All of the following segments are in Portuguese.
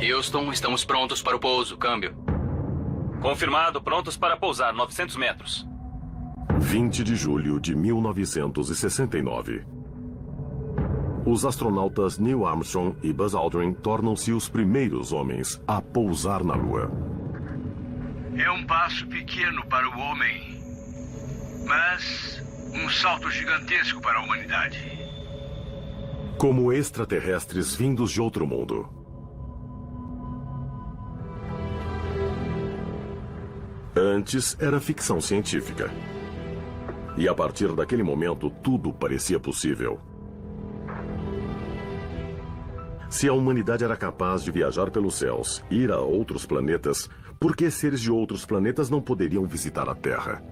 Houston, estamos prontos para o pouso. Câmbio. Confirmado, prontos para pousar 900 metros. 20 de julho de 1969. Os astronautas Neil Armstrong e Buzz Aldrin tornam-se os primeiros homens a pousar na Lua. É um passo pequeno para o homem, mas um salto gigantesco para a humanidade. Como extraterrestres vindos de outro mundo. Antes era ficção científica. E a partir daquele momento, tudo parecia possível. Se a humanidade era capaz de viajar pelos céus, ir a outros planetas, por que seres de outros planetas não poderiam visitar a Terra?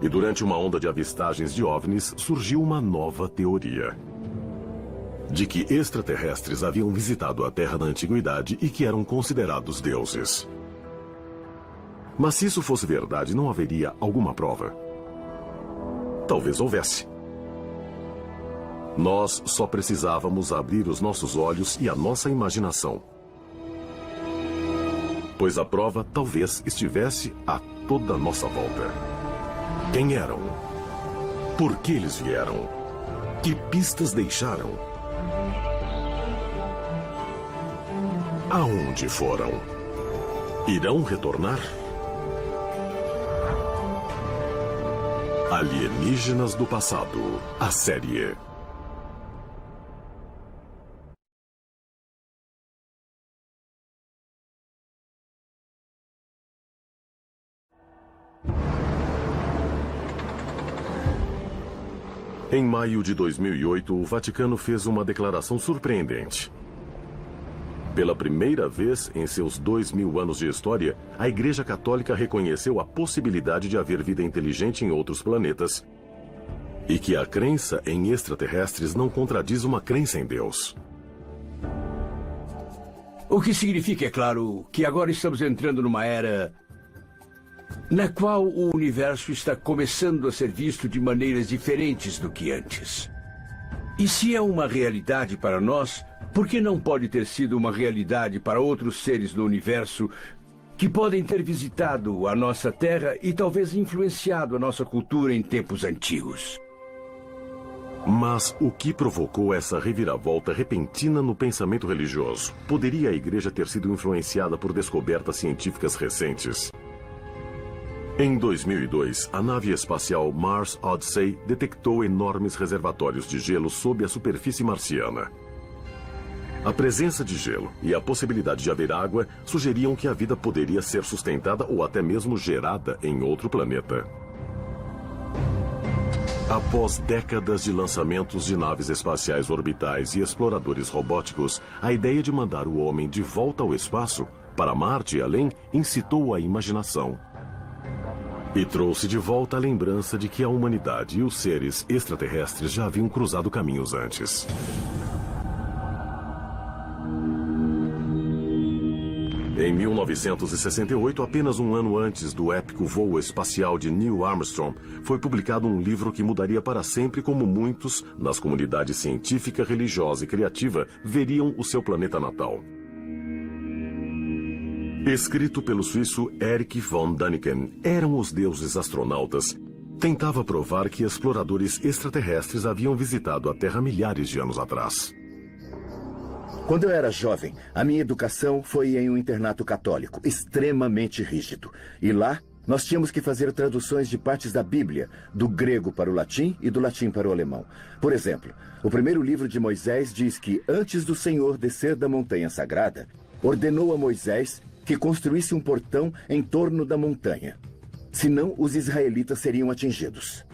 E durante uma onda de avistagens de OVNIs, surgiu uma nova teoria. De que extraterrestres haviam visitado a Terra na antiguidade e que eram considerados deuses. Mas se isso fosse verdade, não haveria alguma prova? Talvez houvesse. Nós só precisávamos abrir os nossos olhos e a nossa imaginação. Pois a prova talvez estivesse a toda nossa volta. Quem eram? Por que eles vieram? Que pistas deixaram? Aonde foram? Irão retornar? Alienígenas do Passado, a série. Em maio de 2008, o Vaticano fez uma declaração surpreendente. Pela primeira vez em seus dois mil anos de história, a Igreja Católica reconheceu a possibilidade de haver vida inteligente em outros planetas e que a crença em extraterrestres não contradiz uma crença em Deus. O que significa, é claro, que agora estamos entrando numa era na qual o universo está começando a ser visto de maneiras diferentes do que antes. E se é uma realidade para nós, por que não pode ter sido uma realidade para outros seres do universo que podem ter visitado a nossa Terra e talvez influenciado a nossa cultura em tempos antigos? Mas o que provocou essa reviravolta repentina no pensamento religioso? Poderia a igreja ter sido influenciada por descobertas científicas recentes? Em 2002, a nave espacial Mars Odyssey detectou enormes reservatórios de gelo sob a superfície marciana. A presença de gelo e a possibilidade de haver água sugeriam que a vida poderia ser sustentada ou até mesmo gerada em outro planeta. Após décadas de lançamentos de naves espaciais orbitais e exploradores robóticos, a ideia de mandar o homem de volta ao espaço, para Marte e além, incitou a imaginação. E trouxe de volta a lembrança de que a humanidade e os seres extraterrestres já haviam cruzado caminhos antes. Em 1968, apenas um ano antes do épico voo espacial de Neil Armstrong, foi publicado um livro que mudaria para sempre como muitos, nas comunidades científica, religiosa e criativa, veriam o seu planeta natal. Escrito pelo suíço Erich von Däniken, eram os deuses astronautas. Tentava provar que exploradores extraterrestres haviam visitado a Terra milhares de anos atrás. Quando eu era jovem, a minha educação foi em um internato católico, extremamente rígido. E lá, nós tínhamos que fazer traduções de partes da Bíblia, do grego para o latim e do latim para o alemão. Por exemplo, o primeiro livro de Moisés diz que, antes do Senhor descer da montanha sagrada, ordenou a Moisés que construísse um portão em torno da montanha. Senão, os israelitas seriam atingidos.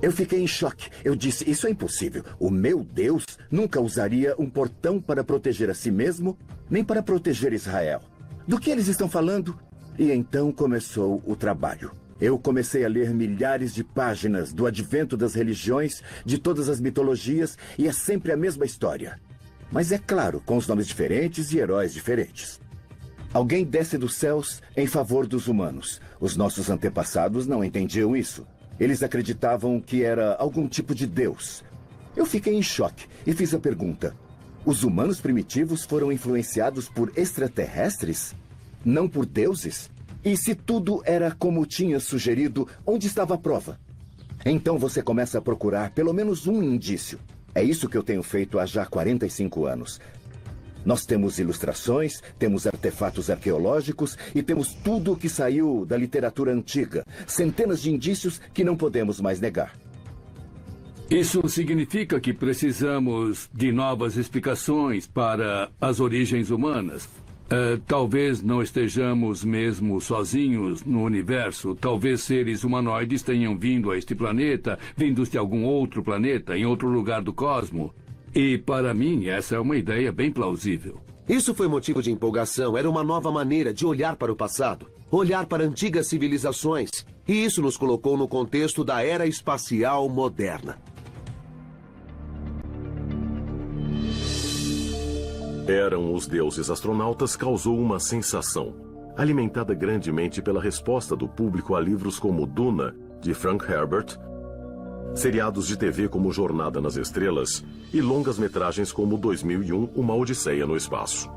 Eu fiquei em choque. Eu disse: Isso é impossível. O meu Deus nunca usaria um portão para proteger a si mesmo, nem para proteger Israel. Do que eles estão falando? E então começou o trabalho. Eu comecei a ler milhares de páginas do advento das religiões, de todas as mitologias, e é sempre a mesma história. Mas é claro, com os nomes diferentes e heróis diferentes. Alguém desce dos céus em favor dos humanos. Os nossos antepassados não entendiam isso. Eles acreditavam que era algum tipo de Deus. Eu fiquei em choque e fiz a pergunta: os humanos primitivos foram influenciados por extraterrestres? Não por deuses? E se tudo era como tinha sugerido, onde estava a prova? Então você começa a procurar pelo menos um indício. É isso que eu tenho feito há já 45 anos. Nós temos ilustrações, temos artefatos arqueológicos e temos tudo o que saiu da literatura antiga. Centenas de indícios que não podemos mais negar. Isso significa que precisamos de novas explicações para as origens humanas. É, talvez não estejamos mesmo sozinhos no universo. Talvez seres humanoides tenham vindo a este planeta, vindos de algum outro planeta, em outro lugar do cosmo. E, para mim, essa é uma ideia bem plausível. Isso foi motivo de empolgação. Era uma nova maneira de olhar para o passado, olhar para antigas civilizações. E isso nos colocou no contexto da era espacial moderna. Eram os deuses astronautas causou uma sensação, alimentada grandemente pela resposta do público a livros como Duna, de Frank Herbert, seriados de TV como Jornada nas Estrelas e longas metragens como 2001, Uma Odisseia no Espaço.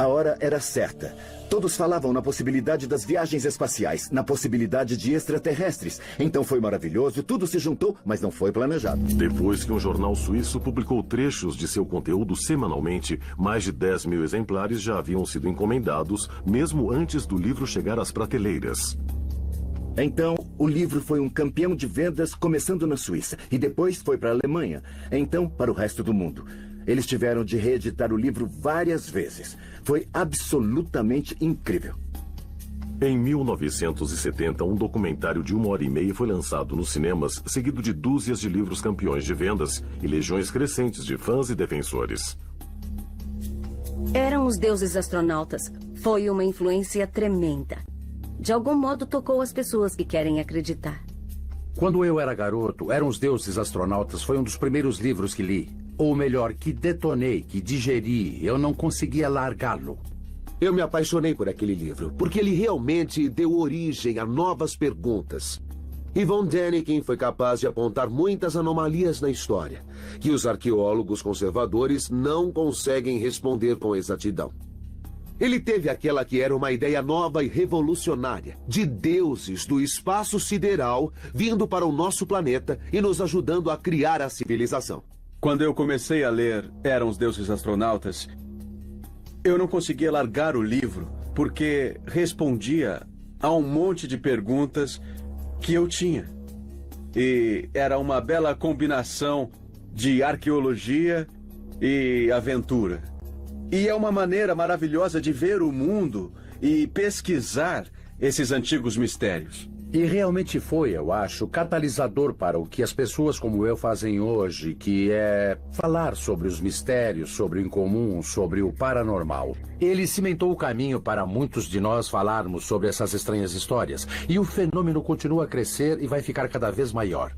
A hora era certa. Todos falavam na possibilidade das viagens espaciais, na possibilidade de extraterrestres. Então foi maravilhoso, tudo se juntou, mas não foi planejado. Depois que um jornal suíço publicou trechos de seu conteúdo semanalmente, mais de 10 mil exemplares já haviam sido encomendados, mesmo antes do livro chegar às prateleiras. Então, o livro foi um campeão de vendas começando na Suíça e depois foi para a Alemanha, então para o resto do mundo. Eles tiveram de reeditar o livro várias vezes. Foi absolutamente incrível. Em 1970, um documentário de uma hora e meia foi lançado nos cinemas, seguido de dúzias de livros campeões de vendas e legiões crescentes de fãs e defensores. Eram os deuses astronautas. Foi uma influência tremenda. De algum modo tocou as pessoas que querem acreditar. Quando eu era garoto, Eram os Deuses Astronautas foi um dos primeiros livros que li. Ou melhor, que detonei, que digeri. Eu não conseguia largá-lo. Eu me apaixonei por aquele livro, porque ele realmente deu origem a novas perguntas. E von Däniken foi capaz de apontar muitas anomalias na história, que os arqueólogos conservadores não conseguem responder com exatidão. Ele teve aquela que era uma ideia nova e revolucionária, de deuses do espaço sideral vindo para o nosso planeta e nos ajudando a criar a civilização. Quando eu comecei a ler Eram os Deuses Astronautas, eu não conseguia largar o livro porque respondia a um monte de perguntas que eu tinha. E era uma bela combinação de arqueologia e aventura. E é uma maneira maravilhosa de ver o mundo e pesquisar esses antigos mistérios. E realmente foi, eu acho, catalisador para o que as pessoas como eu fazem hoje, que é falar sobre os mistérios, sobre o incomum, sobre o paranormal. Ele cimentou o caminho para muitos de nós falarmos sobre essas estranhas histórias. E o fenômeno continua a crescer e vai ficar cada vez maior.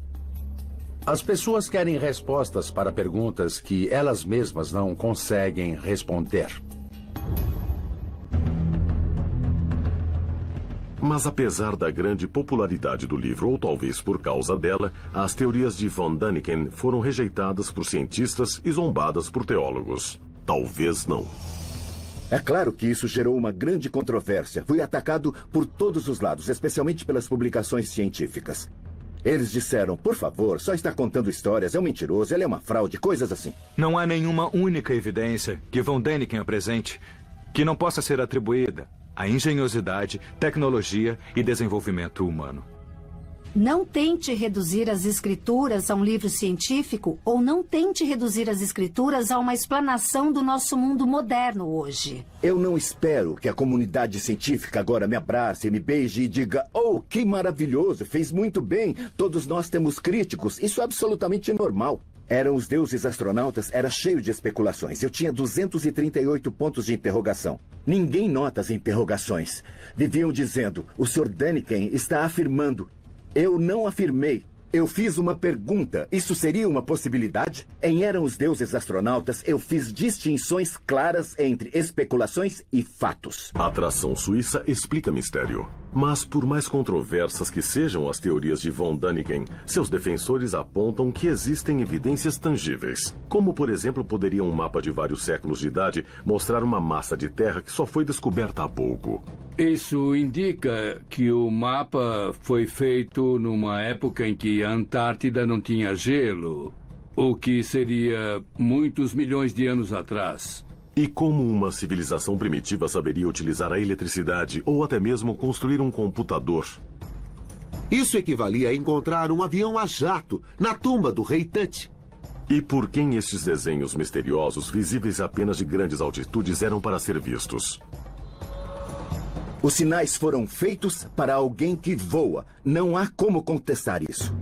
As pessoas querem respostas para perguntas que elas mesmas não conseguem responder. Mas apesar da grande popularidade do livro, ou talvez por causa dela, as teorias de von Däniken foram rejeitadas por cientistas e zombadas por teólogos. Talvez não. É claro que isso gerou uma grande controvérsia. Fui atacado por todos os lados, especialmente pelas publicações científicas. Eles disseram, por favor, só está contando histórias, é um mentiroso, ele é uma fraude, coisas assim. Não há nenhuma única evidência que Von Däniken apresente que não possa ser atribuída a engenhosidade, tecnologia e desenvolvimento humano. Não tente reduzir as escrituras a um livro científico ou não tente reduzir as escrituras a uma explanação do nosso mundo moderno hoje. Eu não espero que a comunidade científica agora me abrace, me beije e diga: Oh, que maravilhoso, fez muito bem. Todos nós temos críticos. Isso é absolutamente normal. Eram os deuses astronautas, era cheio de especulações. Eu tinha 238 pontos de interrogação. Ninguém nota as interrogações. Viviam dizendo: o Sr. Daniken está afirmando. Eu não afirmei. Eu fiz uma pergunta. Isso seria uma possibilidade? Em Eram os Deuses Astronautas, eu fiz distinções claras entre especulações e fatos. A atração suíça explica mistério. Mas por mais controversas que sejam as teorias de von Däniken, seus defensores apontam que existem evidências tangíveis. Como, por exemplo, poderia um mapa de vários séculos de idade mostrar uma massa de terra que só foi descoberta há pouco? Isso indica que o mapa foi feito numa época em que a Antártida não tinha gelo, o que seria muitos milhões de anos atrás. E como uma civilização primitiva saberia utilizar a eletricidade ou até mesmo construir um computador? Isso equivalia a encontrar um avião a jato na tumba do rei Tut. E por quem estes desenhos misteriosos, visíveis apenas de grandes altitudes, eram para ser vistos? Os sinais foram feitos para alguém que voa. Não há como contestar isso.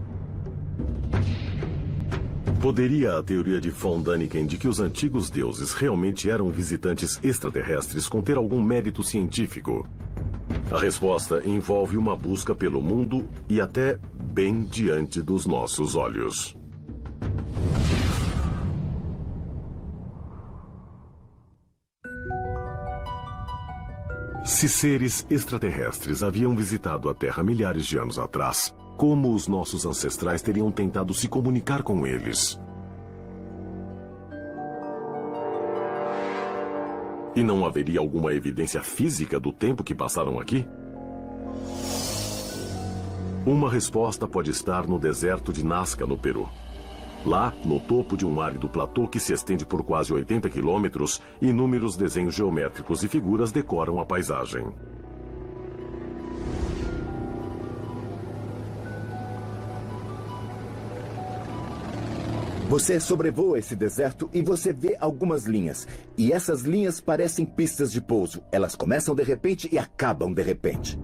Poderia a teoria de von Däniken de que os antigos deuses realmente eram visitantes extraterrestres conter algum mérito científico? A resposta envolve uma busca pelo mundo e até bem diante dos nossos olhos. Se seres extraterrestres haviam visitado a Terra milhares de anos atrás, como os nossos ancestrais teriam tentado se comunicar com eles? E não haveria alguma evidência física do tempo que passaram aqui? Uma resposta pode estar no deserto de Nazca, no Peru. Lá, no topo de um árido platô que se estende por quase 80 quilômetros, inúmeros desenhos geométricos e figuras decoram a paisagem. Você sobrevoa esse deserto e você vê algumas linhas. E essas linhas parecem pistas de pouso. Elas começam de repente e acabam de repente.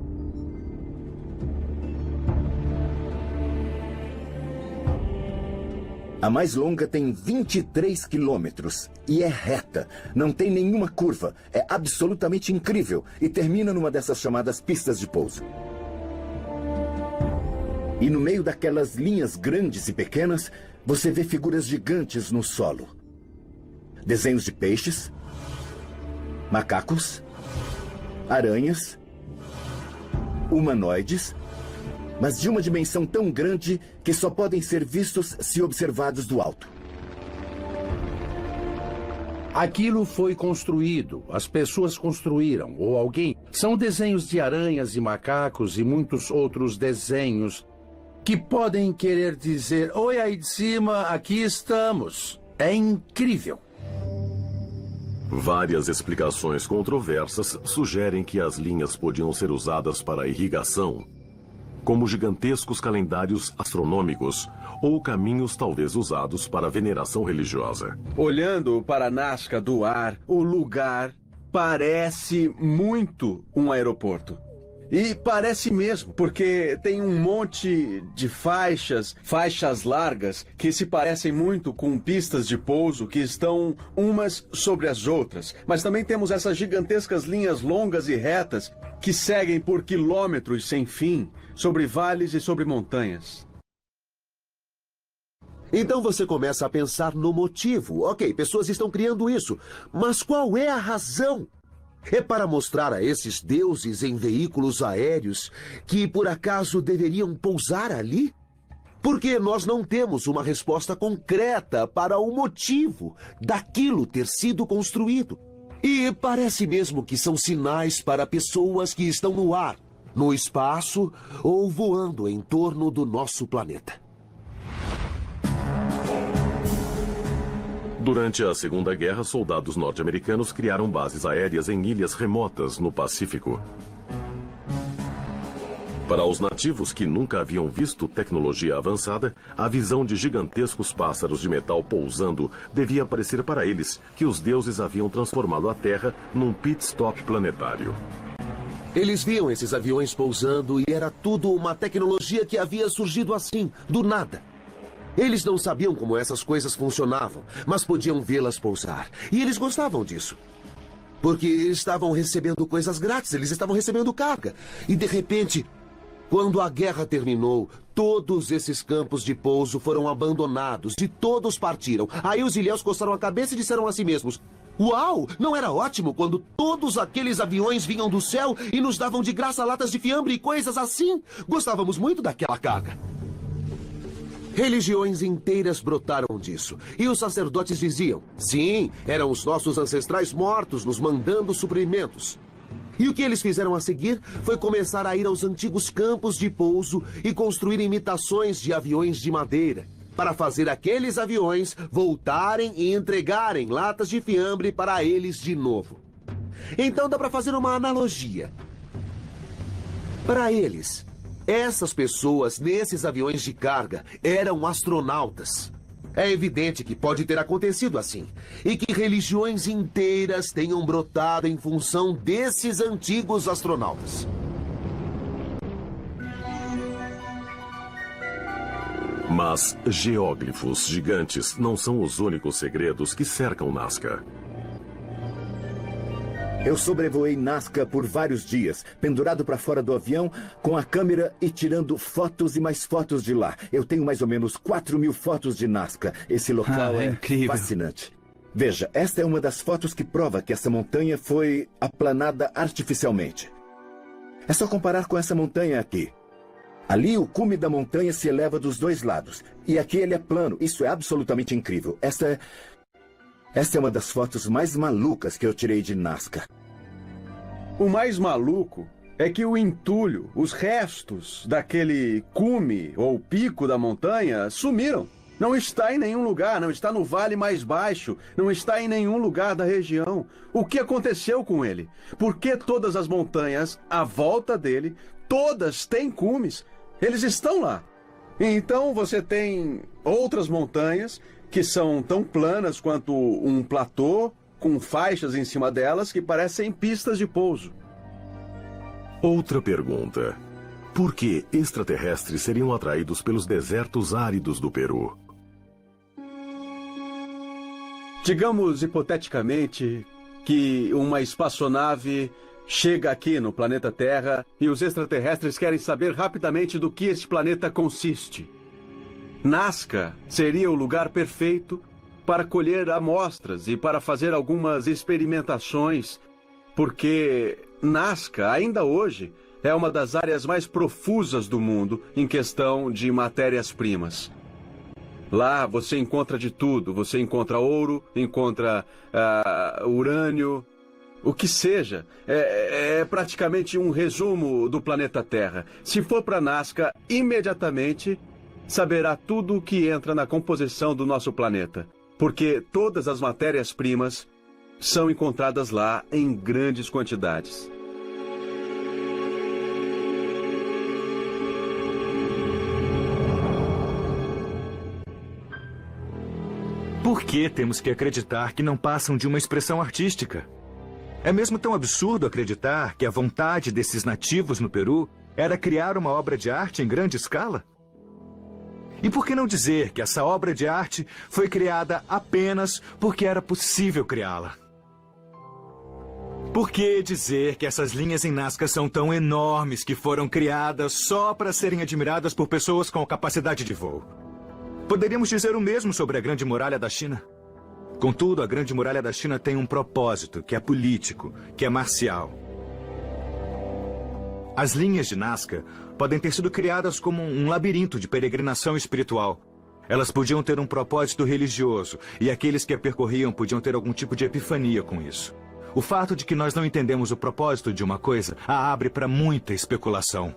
A mais longa tem 23 quilômetros e é reta. Não tem nenhuma curva. É absolutamente incrível e termina numa dessas chamadas pistas de pouso. E no meio daquelas linhas grandes e pequenas, você vê figuras gigantes no solo. Desenhos de peixes, macacos, aranhas, humanoides, mas de uma dimensão tão grande que só podem ser vistos se observados do alto. Aquilo foi construído, as pessoas construíram, ou alguém. São desenhos de aranhas e macacos e muitos outros desenhos que podem querer dizer: Oi, aí de cima, aqui estamos. É incrível. Várias explicações controversas sugerem que as linhas podiam ser usadas para irrigação, como gigantescos calendários astronômicos ou caminhos talvez usados para veneração religiosa. Olhando para Nazca do ar, o lugar parece muito um aeroporto. E parece mesmo, porque tem um monte de faixas, faixas largas, que se parecem muito com pistas de pouso que estão umas sobre as outras. Mas também temos essas gigantescas linhas longas e retas que seguem por quilômetros sem fim, sobre vales e sobre montanhas. Então você começa a pensar no motivo. Ok, pessoas estão criando isso, mas qual é a razão? É para mostrar a esses deuses em veículos aéreos que por acaso deveriam pousar ali? Porque nós não temos uma resposta concreta para o motivo daquilo ter sido construído. E parece mesmo que são sinais para pessoas que estão no ar, no espaço ou voando em torno do nosso planeta. Durante a Segunda Guerra, soldados norte-americanos criaram bases aéreas em ilhas remotas no Pacífico. Para os nativos que nunca haviam visto tecnologia avançada, a visão de gigantescos pássaros de metal pousando devia parecer para eles que os deuses haviam transformado a Terra num pit stop planetário. Eles viam esses aviões pousando e era tudo uma tecnologia que havia surgido assim, do nada. Eles não sabiam como essas coisas funcionavam, mas podiam vê-las pousar. E eles gostavam disso. Porque estavam recebendo coisas grátis, eles estavam recebendo carga. E de repente, quando a guerra terminou, todos esses campos de pouso foram abandonados e todos partiram. Aí os ilhéus coçaram a cabeça e disseram a si mesmos: Uau! Não era ótimo quando todos aqueles aviões vinham do céu e nos davam de graça latas de fiambre e coisas assim? Gostávamos muito daquela carga. Religiões inteiras brotaram disso. E os sacerdotes diziam: sim, eram os nossos ancestrais mortos nos mandando suprimentos. E o que eles fizeram a seguir foi começar a ir aos antigos campos de pouso e construir imitações de aviões de madeira, para fazer aqueles aviões voltarem e entregarem latas de fiambre para eles de novo. Então dá para fazer uma analogia. Para eles, essas pessoas nesses aviões de carga eram astronautas. É evidente que pode ter acontecido assim. E que religiões inteiras tenham brotado em função desses antigos astronautas. Mas geóglifos gigantes não são os únicos segredos que cercam Nazca. Eu sobrevoei Nazca por vários dias, pendurado para fora do avião, com a câmera e tirando fotos e mais fotos de lá. Eu tenho mais ou menos 4 mil fotos de Nazca. Esse local Ah, é é incrível. fascinante. Veja, esta é uma das fotos que prova que essa montanha foi aplanada artificialmente. É só comparar com essa montanha aqui. Ali o cume da montanha se eleva dos dois lados. E aqui ele é plano. Isso é absolutamente incrível. Esta Esta é uma das fotos mais malucas que eu tirei de Nazca. O mais maluco é que o entulho, os restos daquele cume ou pico da montanha sumiram. Não está em nenhum lugar, não está no vale mais baixo, não está em nenhum lugar da região. O que aconteceu com ele? Por que todas as montanhas à volta dele, todas têm cumes? Eles estão lá. Então você tem outras montanhas que são tão planas quanto um platô, com faixas em cima delas que parecem pistas de pouso. Outra pergunta. Por que extraterrestres seriam atraídos pelos desertos áridos do Peru? Digamos hipoteticamente que uma espaçonave chega aqui no planeta Terra e os extraterrestres querem saber rapidamente do que este planeta consiste. Nazca seria o lugar perfeito para colher amostras e para fazer algumas experimentações, porque Nazca, ainda hoje, é uma das áreas mais profusas do mundo em questão de matérias-primas. Lá você encontra de tudo. Você encontra ouro, encontra ah, urânio, o que seja. É, é praticamente um resumo do planeta Terra. Se for para Nazca, imediatamente saberá tudo o que entra na composição do nosso planeta. Porque todas as matérias-primas são encontradas lá em grandes quantidades. Por que temos que acreditar que não passam de uma expressão artística? É mesmo tão absurdo acreditar que a vontade desses nativos no Peru era criar uma obra de arte em grande escala? E por que não dizer que essa obra de arte foi criada apenas porque era possível criá-la? Por que dizer que essas linhas em Nazca são tão enormes que foram criadas só para serem admiradas por pessoas com capacidade de voo? Poderíamos dizer o mesmo sobre a Grande Muralha da China. Contudo, a Grande Muralha da China tem um propósito, que é político, que é marcial. As linhas de Nazca podem ter sido criadas como um labirinto de peregrinação espiritual. Elas podiam ter um propósito religioso, e aqueles que a percorriam podiam ter algum tipo de epifania com isso. O fato de que nós não entendemos o propósito de uma coisa a abre para muita especulação.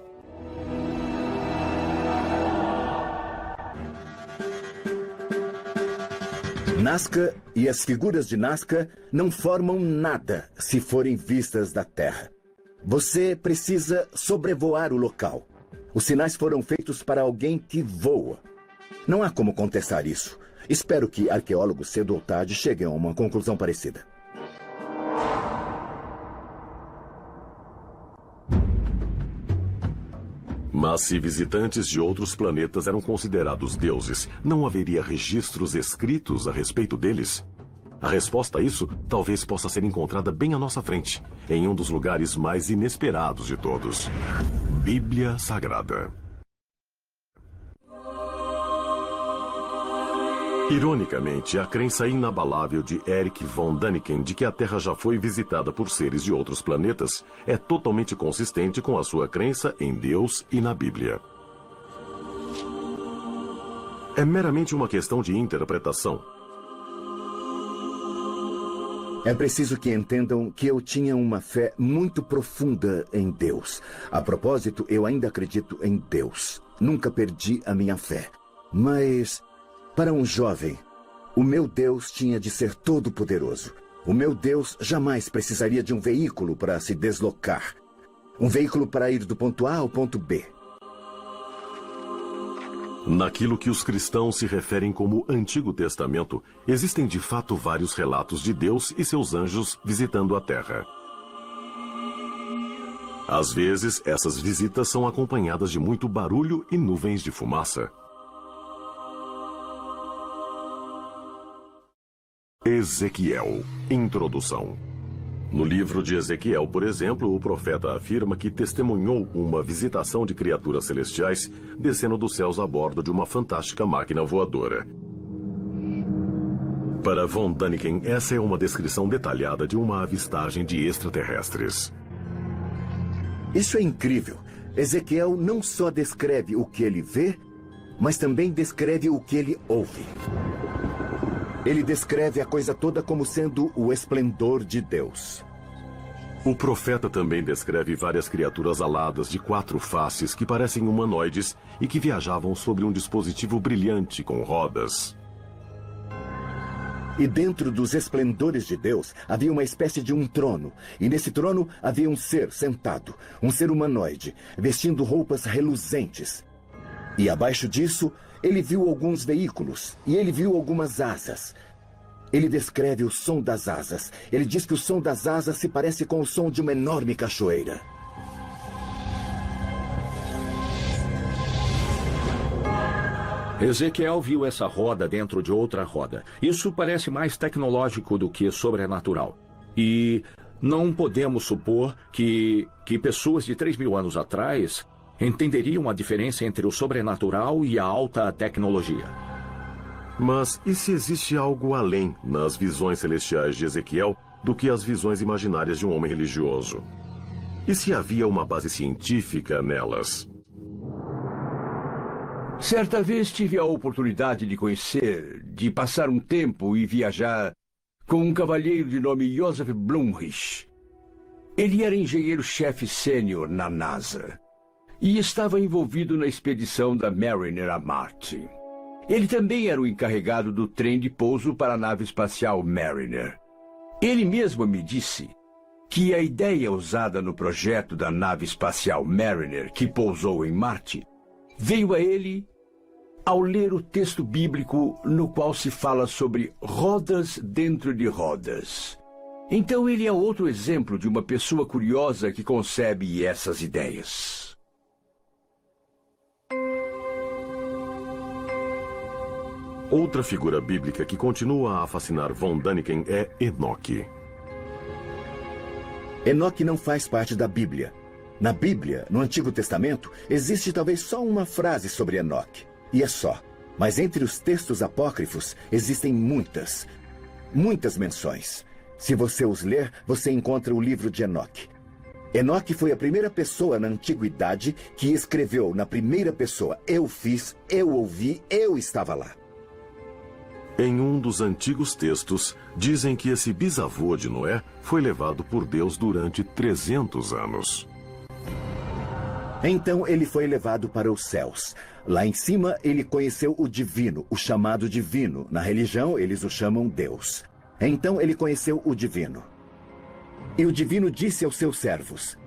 Nazca e as figuras de Nazca não formam nada se forem vistas da Terra. Você precisa sobrevoar o local. Os sinais foram feitos para alguém que voa. Não há como contestar isso. Espero que arqueólogos cedo ou tarde cheguem a uma conclusão parecida. Mas se visitantes de outros planetas eram considerados deuses, não haveria registros escritos a respeito deles? A resposta a isso talvez possa ser encontrada bem à nossa frente, em um dos lugares mais inesperados de todos Bíblia Sagrada. Ironicamente, a crença inabalável de Eric von Däniken de que a Terra já foi visitada por seres de outros planetas é totalmente consistente com a sua crença em Deus e na Bíblia. É meramente uma questão de interpretação. É preciso que entendam que eu tinha uma fé muito profunda em Deus. A propósito, eu ainda acredito em Deus. Nunca perdi a minha fé. Mas, para um jovem, o meu Deus tinha de ser todo-poderoso. O meu Deus jamais precisaria de um veículo para se deslocar. Um veículo para ir do ponto A ao ponto B. Naquilo que os cristãos se referem como Antigo Testamento, existem de fato vários relatos de Deus e seus anjos visitando a Terra. Às vezes, essas visitas são acompanhadas de muito barulho e nuvens de fumaça. Ezequiel Introdução no livro de Ezequiel, por exemplo, o profeta afirma que testemunhou uma visitação de criaturas celestiais descendo dos céus a bordo de uma fantástica máquina voadora. Para von Däniken, essa é uma descrição detalhada de uma avistagem de extraterrestres. Isso é incrível. Ezequiel não só descreve o que ele vê, mas também descreve o que ele ouve. Ele descreve a coisa toda como sendo o esplendor de Deus. O profeta também descreve várias criaturas aladas de quatro faces que parecem humanoides e que viajavam sobre um dispositivo brilhante com rodas. E dentro dos esplendores de Deus havia uma espécie de um trono. E nesse trono havia um ser sentado, um ser humanoide, vestindo roupas reluzentes. E abaixo disso, ele viu alguns veículos e ele viu algumas asas. Ele descreve o som das asas. Ele diz que o som das asas se parece com o som de uma enorme cachoeira. Ezequiel viu essa roda dentro de outra roda. Isso parece mais tecnológico do que sobrenatural. E não podemos supor que, que pessoas de 3 mil anos atrás entenderiam a diferença entre o sobrenatural e a alta tecnologia. Mas e se existe algo além nas visões celestiais de Ezequiel do que as visões imaginárias de um homem religioso? E se havia uma base científica nelas? Certa vez tive a oportunidade de conhecer, de passar um tempo e viajar com um cavalheiro de nome Joseph Blumrich. Ele era engenheiro-chefe sênior na NASA e estava envolvido na expedição da Mariner a Marte. Ele também era o encarregado do trem de pouso para a nave espacial Mariner. Ele mesmo me disse que a ideia usada no projeto da nave espacial Mariner, que pousou em Marte, veio a ele ao ler o texto bíblico no qual se fala sobre rodas dentro de rodas. Então ele é outro exemplo de uma pessoa curiosa que concebe essas ideias. Outra figura bíblica que continua a fascinar von Däniken é Enoque. Enoque não faz parte da Bíblia. Na Bíblia, no Antigo Testamento, existe talvez só uma frase sobre Enoque. E é só. Mas entre os textos apócrifos existem muitas, muitas menções. Se você os ler, você encontra o livro de Enoque. Enoque foi a primeira pessoa na antiguidade que escreveu na primeira pessoa: Eu fiz, eu ouvi, eu estava lá. Em um dos antigos textos, dizem que esse bisavô de Noé foi levado por Deus durante 300 anos. Então ele foi levado para os céus. Lá em cima, ele conheceu o divino, o chamado divino. Na religião, eles o chamam Deus. Então ele conheceu o divino. E o divino disse aos seus servos: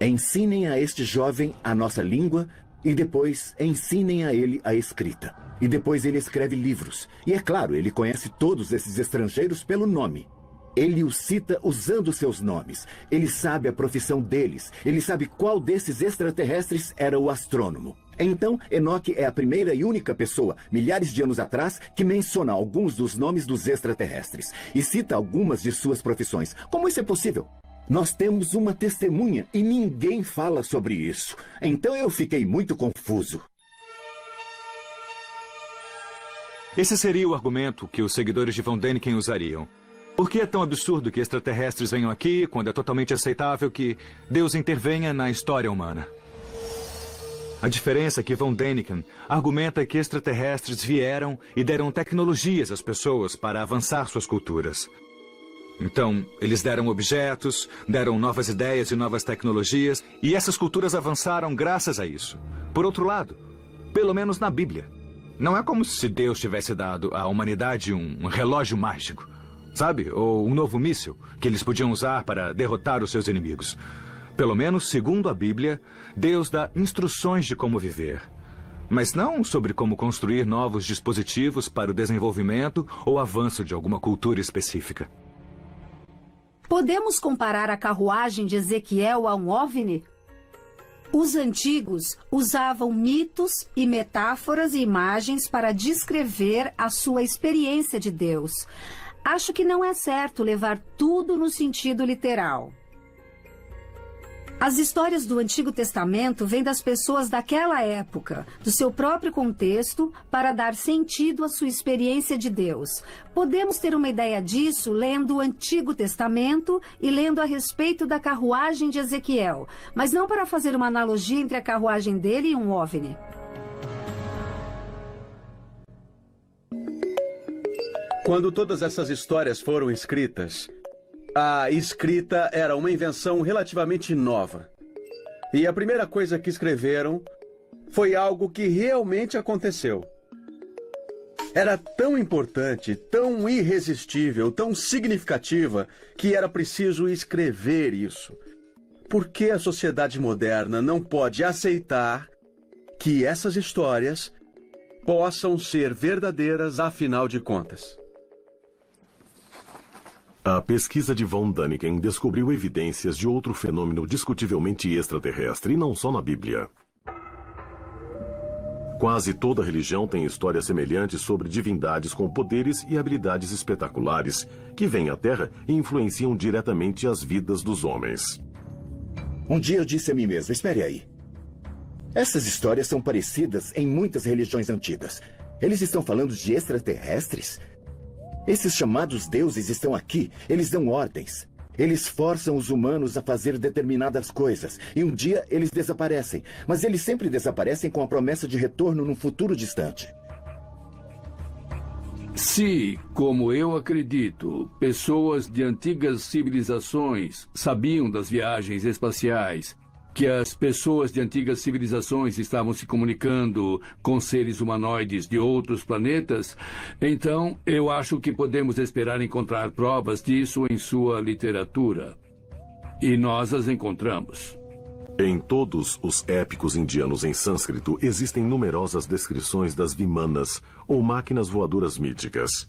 Ensinem a este jovem a nossa língua e depois ensinem a ele a escrita. E depois ele escreve livros. E é claro, ele conhece todos esses estrangeiros pelo nome. Ele os cita usando seus nomes. Ele sabe a profissão deles. Ele sabe qual desses extraterrestres era o astrônomo. Então, Enoque é a primeira e única pessoa, milhares de anos atrás, que menciona alguns dos nomes dos extraterrestres e cita algumas de suas profissões. Como isso é possível? Nós temos uma testemunha e ninguém fala sobre isso. Então eu fiquei muito confuso. Esse seria o argumento que os seguidores de Von Däniken usariam. Por que é tão absurdo que extraterrestres venham aqui quando é totalmente aceitável que Deus intervenha na história humana? A diferença é que Von Däniken argumenta que extraterrestres vieram e deram tecnologias às pessoas para avançar suas culturas. Então, eles deram objetos, deram novas ideias e novas tecnologias, e essas culturas avançaram graças a isso. Por outro lado, pelo menos na Bíblia, não é como se Deus tivesse dado à humanidade um relógio mágico, sabe? Ou um novo míssil que eles podiam usar para derrotar os seus inimigos. Pelo menos, segundo a Bíblia, Deus dá instruções de como viver. Mas não sobre como construir novos dispositivos para o desenvolvimento ou avanço de alguma cultura específica. Podemos comparar a carruagem de Ezequiel a um OVNI? Os antigos usavam mitos e metáforas e imagens para descrever a sua experiência de Deus. Acho que não é certo levar tudo no sentido literal. As histórias do Antigo Testamento vêm das pessoas daquela época, do seu próprio contexto, para dar sentido à sua experiência de Deus. Podemos ter uma ideia disso lendo o Antigo Testamento e lendo a respeito da carruagem de Ezequiel, mas não para fazer uma analogia entre a carruagem dele e um OVNI. Quando todas essas histórias foram escritas, a escrita era uma invenção relativamente nova. E a primeira coisa que escreveram foi algo que realmente aconteceu. Era tão importante, tão irresistível, tão significativa, que era preciso escrever isso. Por que a sociedade moderna não pode aceitar que essas histórias possam ser verdadeiras afinal de contas? A pesquisa de von Däniken descobriu evidências de outro fenômeno discutivelmente extraterrestre, e não só na Bíblia. Quase toda religião tem histórias semelhantes sobre divindades com poderes e habilidades espetaculares que vêm à Terra e influenciam diretamente as vidas dos homens. Um dia eu disse a mim mesmo: espere aí. Essas histórias são parecidas em muitas religiões antigas. Eles estão falando de extraterrestres? Esses chamados deuses estão aqui, eles dão ordens. Eles forçam os humanos a fazer determinadas coisas, e um dia eles desaparecem. Mas eles sempre desaparecem com a promessa de retorno num futuro distante. Se, como eu acredito, pessoas de antigas civilizações sabiam das viagens espaciais que as pessoas de antigas civilizações estavam se comunicando com seres humanoides de outros planetas, então eu acho que podemos esperar encontrar provas disso em sua literatura. E nós as encontramos. Em todos os épicos indianos em sânscrito existem numerosas descrições das vimanas, ou máquinas voadoras míticas.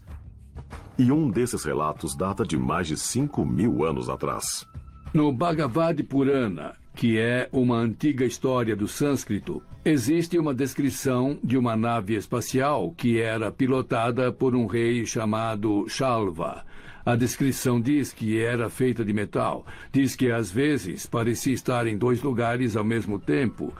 E um desses relatos data de mais de 5 mil anos atrás. No Bhagavad Purana, que é uma antiga história do sânscrito, existe uma descrição de uma nave espacial que era pilotada por um rei chamado Shalva. A descrição diz que era feita de metal, diz que às vezes parecia estar em dois lugares ao mesmo tempo,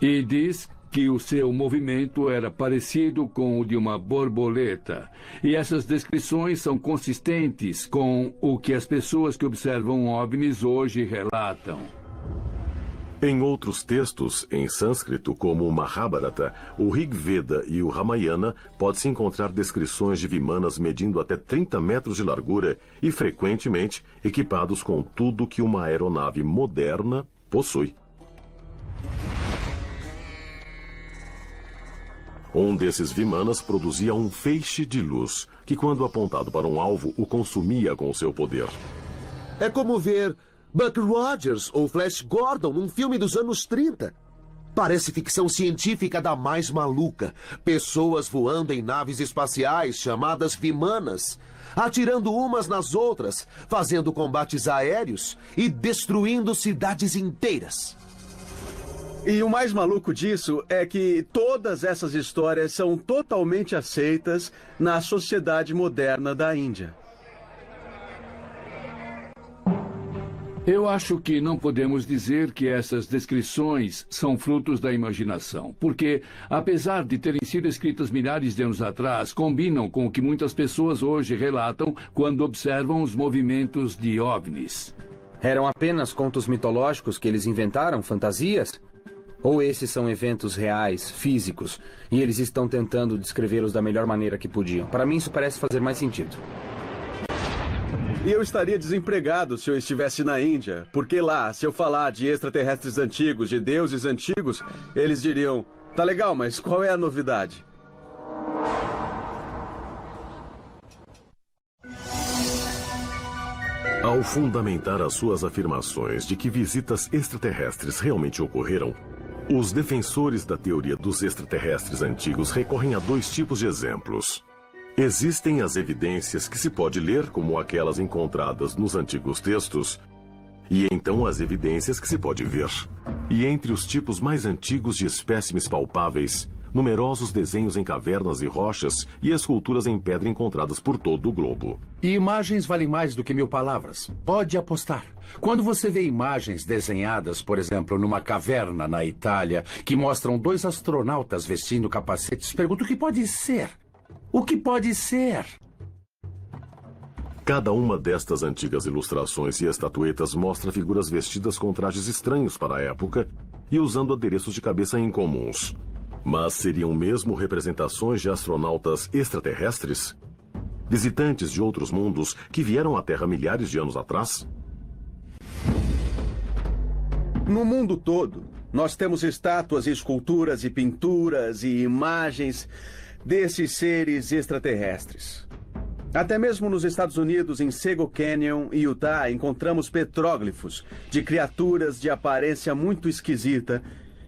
e diz que o seu movimento era parecido com o de uma borboleta. E essas descrições são consistentes com o que as pessoas que observam OVNIs hoje relatam. Em outros textos, em sânscrito, como o Mahabharata, o Rig Veda e o Ramayana, pode-se encontrar descrições de vimanas medindo até 30 metros de largura e, frequentemente, equipados com tudo que uma aeronave moderna possui. Um desses vimanas produzia um feixe de luz, que, quando apontado para um alvo, o consumia com seu poder. É como ver Buck Rogers ou Flash Gordon num filme dos anos 30. Parece ficção científica da mais maluca. Pessoas voando em naves espaciais chamadas Vimanas, atirando umas nas outras, fazendo combates aéreos e destruindo cidades inteiras. E o mais maluco disso é que todas essas histórias são totalmente aceitas na sociedade moderna da Índia. Eu acho que não podemos dizer que essas descrições são frutos da imaginação, porque, apesar de terem sido escritas milhares de anos atrás, combinam com o que muitas pessoas hoje relatam quando observam os movimentos de OVNIs. Eram apenas contos mitológicos que eles inventaram, fantasias? Ou esses são eventos reais, físicos, e eles estão tentando descrevê-los da melhor maneira que podiam? Para mim, isso parece fazer mais sentido. E eu estaria desempregado se eu estivesse na Índia, porque lá, se eu falar de extraterrestres antigos, de deuses antigos, eles diriam: tá legal, mas qual é a novidade? Ao fundamentar as suas afirmações de que visitas extraterrestres realmente ocorreram, os defensores da teoria dos extraterrestres antigos recorrem a dois tipos de exemplos. Existem as evidências que se pode ler como aquelas encontradas nos antigos textos, e então as evidências que se pode ver. E entre os tipos mais antigos de espécimes palpáveis, numerosos desenhos em cavernas e rochas e esculturas em pedra encontradas por todo o globo. E imagens valem mais do que mil palavras. Pode apostar. Quando você vê imagens desenhadas, por exemplo, numa caverna na Itália, que mostram dois astronautas vestindo capacetes, pergunta o que pode ser. O que pode ser? Cada uma destas antigas ilustrações e estatuetas mostra figuras vestidas com trajes estranhos para a época e usando adereços de cabeça incomuns. Mas seriam mesmo representações de astronautas extraterrestres? Visitantes de outros mundos que vieram à Terra milhares de anos atrás? No mundo todo, nós temos estátuas, esculturas e pinturas e imagens desses seres extraterrestres. Até mesmo nos Estados Unidos, em Sego Canyon, Utah, encontramos petróglifos de criaturas de aparência muito esquisita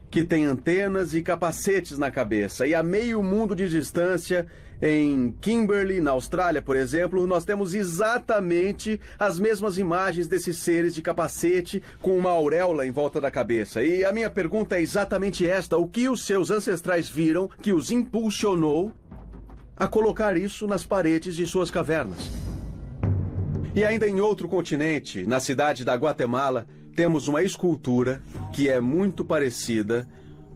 que têm antenas e capacetes na cabeça. E a meio mundo de distância, em Kimberley, na Austrália, por exemplo, nós temos exatamente as mesmas imagens desses seres de capacete com uma auréola em volta da cabeça. E a minha pergunta é exatamente esta: o que os seus ancestrais viram que os impulsionou a colocar isso nas paredes de suas cavernas? E ainda em outro continente, na cidade da Guatemala, temos uma escultura que é muito parecida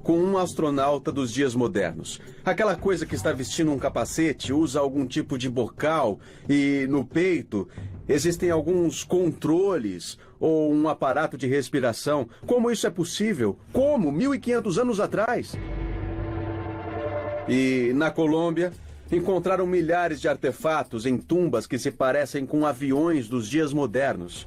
com um astronauta dos dias modernos. Aquela coisa que está vestindo um capacete, usa algum tipo de bocal e no peito existem alguns controles ou um aparato de respiração. Como isso é possível? Como? 1500 anos atrás. E na Colômbia, encontraram milhares de artefatos em tumbas que se parecem com aviões dos dias modernos.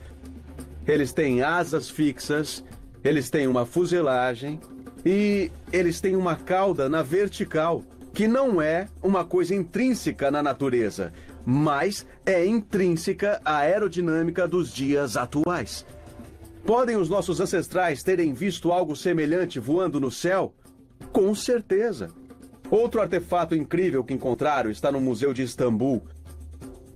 Eles têm asas fixas, eles têm uma fuselagem, e eles têm uma cauda na vertical, que não é uma coisa intrínseca na natureza, mas é intrínseca à aerodinâmica dos dias atuais. Podem os nossos ancestrais terem visto algo semelhante voando no céu? Com certeza. Outro artefato incrível que encontraram está no Museu de Istambul,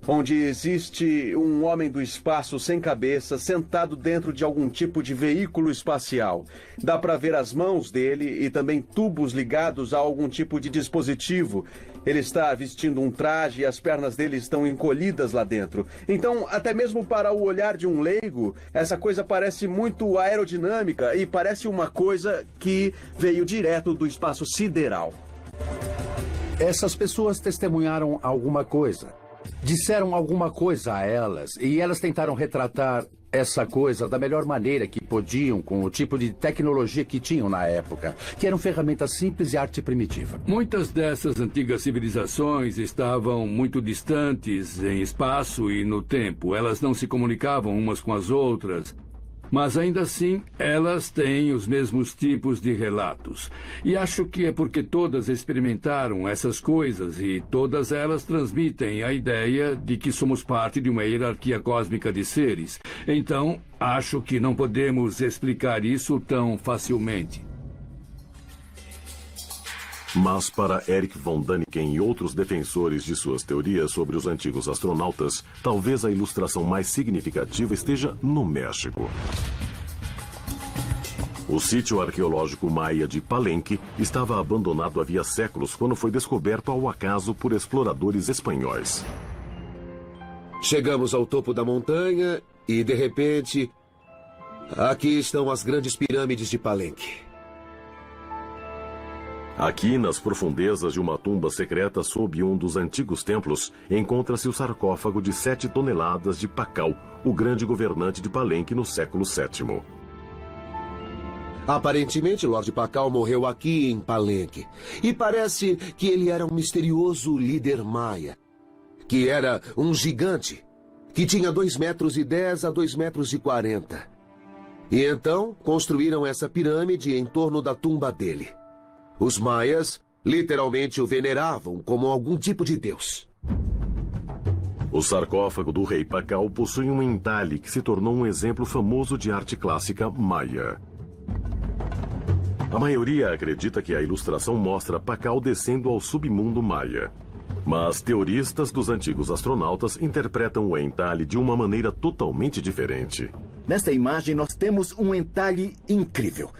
onde existe um homem do espaço sem cabeça sentado dentro de algum tipo de veículo espacial. Dá para ver as mãos dele e também tubos ligados a algum tipo de dispositivo. Ele está vestindo um traje e as pernas dele estão encolhidas lá dentro. Então, até mesmo para o olhar de um leigo, essa coisa parece muito aerodinâmica e parece uma coisa que veio direto do espaço sideral. Essas pessoas testemunharam alguma coisa disseram alguma coisa a elas e elas tentaram retratar essa coisa da melhor maneira que podiam com o tipo de tecnologia que tinham na época, que eram ferramentas simples e arte primitiva. Muitas dessas antigas civilizações estavam muito distantes em espaço e no tempo. Elas não se comunicavam umas com as outras. Mas ainda assim, elas têm os mesmos tipos de relatos. E acho que é porque todas experimentaram essas coisas e todas elas transmitem a ideia de que somos parte de uma hierarquia cósmica de seres. Então, acho que não podemos explicar isso tão facilmente. Mas para Eric von Daniken e outros defensores de suas teorias sobre os antigos astronautas, talvez a ilustração mais significativa esteja no México. O sítio arqueológico maia de Palenque estava abandonado havia séculos quando foi descoberto ao acaso por exploradores espanhóis. Chegamos ao topo da montanha e, de repente, Aqui estão as grandes pirâmides de Palenque. Aqui, nas profundezas de uma tumba secreta sob um dos antigos templos, encontra-se o sarcófago de sete toneladas de Pacal, o grande governante de Palenque no século VII. Aparentemente, Lord Pacal morreu aqui em Palenque. E parece que ele era um misterioso líder maia. Que era um gigante. Que tinha 2 metros e 10 a 2 metros e 40. E então construíram essa pirâmide em torno da tumba dele. Os maias literalmente o veneravam como algum tipo de deus. O sarcófago do rei Pacal possui um entalhe que se tornou um exemplo famoso de arte clássica maia. A maioria acredita que a ilustração mostra Pacal descendo ao submundo maia. Mas teoristas dos antigos astronautas interpretam o entalhe de uma maneira totalmente diferente. Nesta imagem, nós temos um entalhe incrível.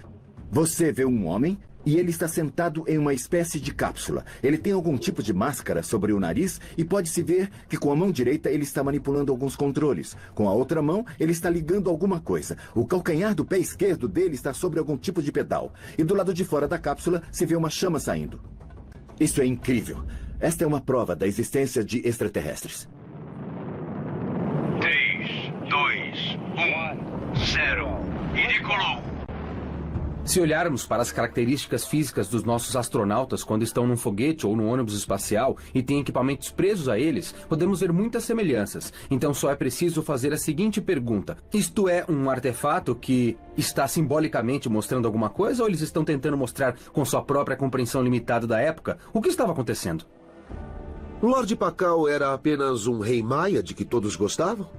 Você vê um homem e ele está sentado em uma espécie de cápsula. Ele tem algum tipo de máscara sobre o nariz e pode-se ver que com a mão direita ele está manipulando alguns controles. Com a outra mão, ele está ligando alguma coisa. O calcanhar do pé esquerdo dele está sobre algum tipo de pedal. E do lado de fora da cápsula se vê uma chama saindo. Isso é incrível. Esta é uma prova da existência de extraterrestres. 3, 2, 1, 0. E. Se olharmos para as características físicas dos nossos astronautas quando estão num foguete ou num ônibus espacial e têm equipamentos presos a eles, podemos ver muitas semelhanças. Então só é preciso fazer a seguinte pergunta: isto é um artefato que está simbolicamente mostrando alguma coisa ou eles estão tentando mostrar com sua própria compreensão limitada da época o que estava acontecendo? Lord Pacal era apenas um rei maia de que todos gostavam?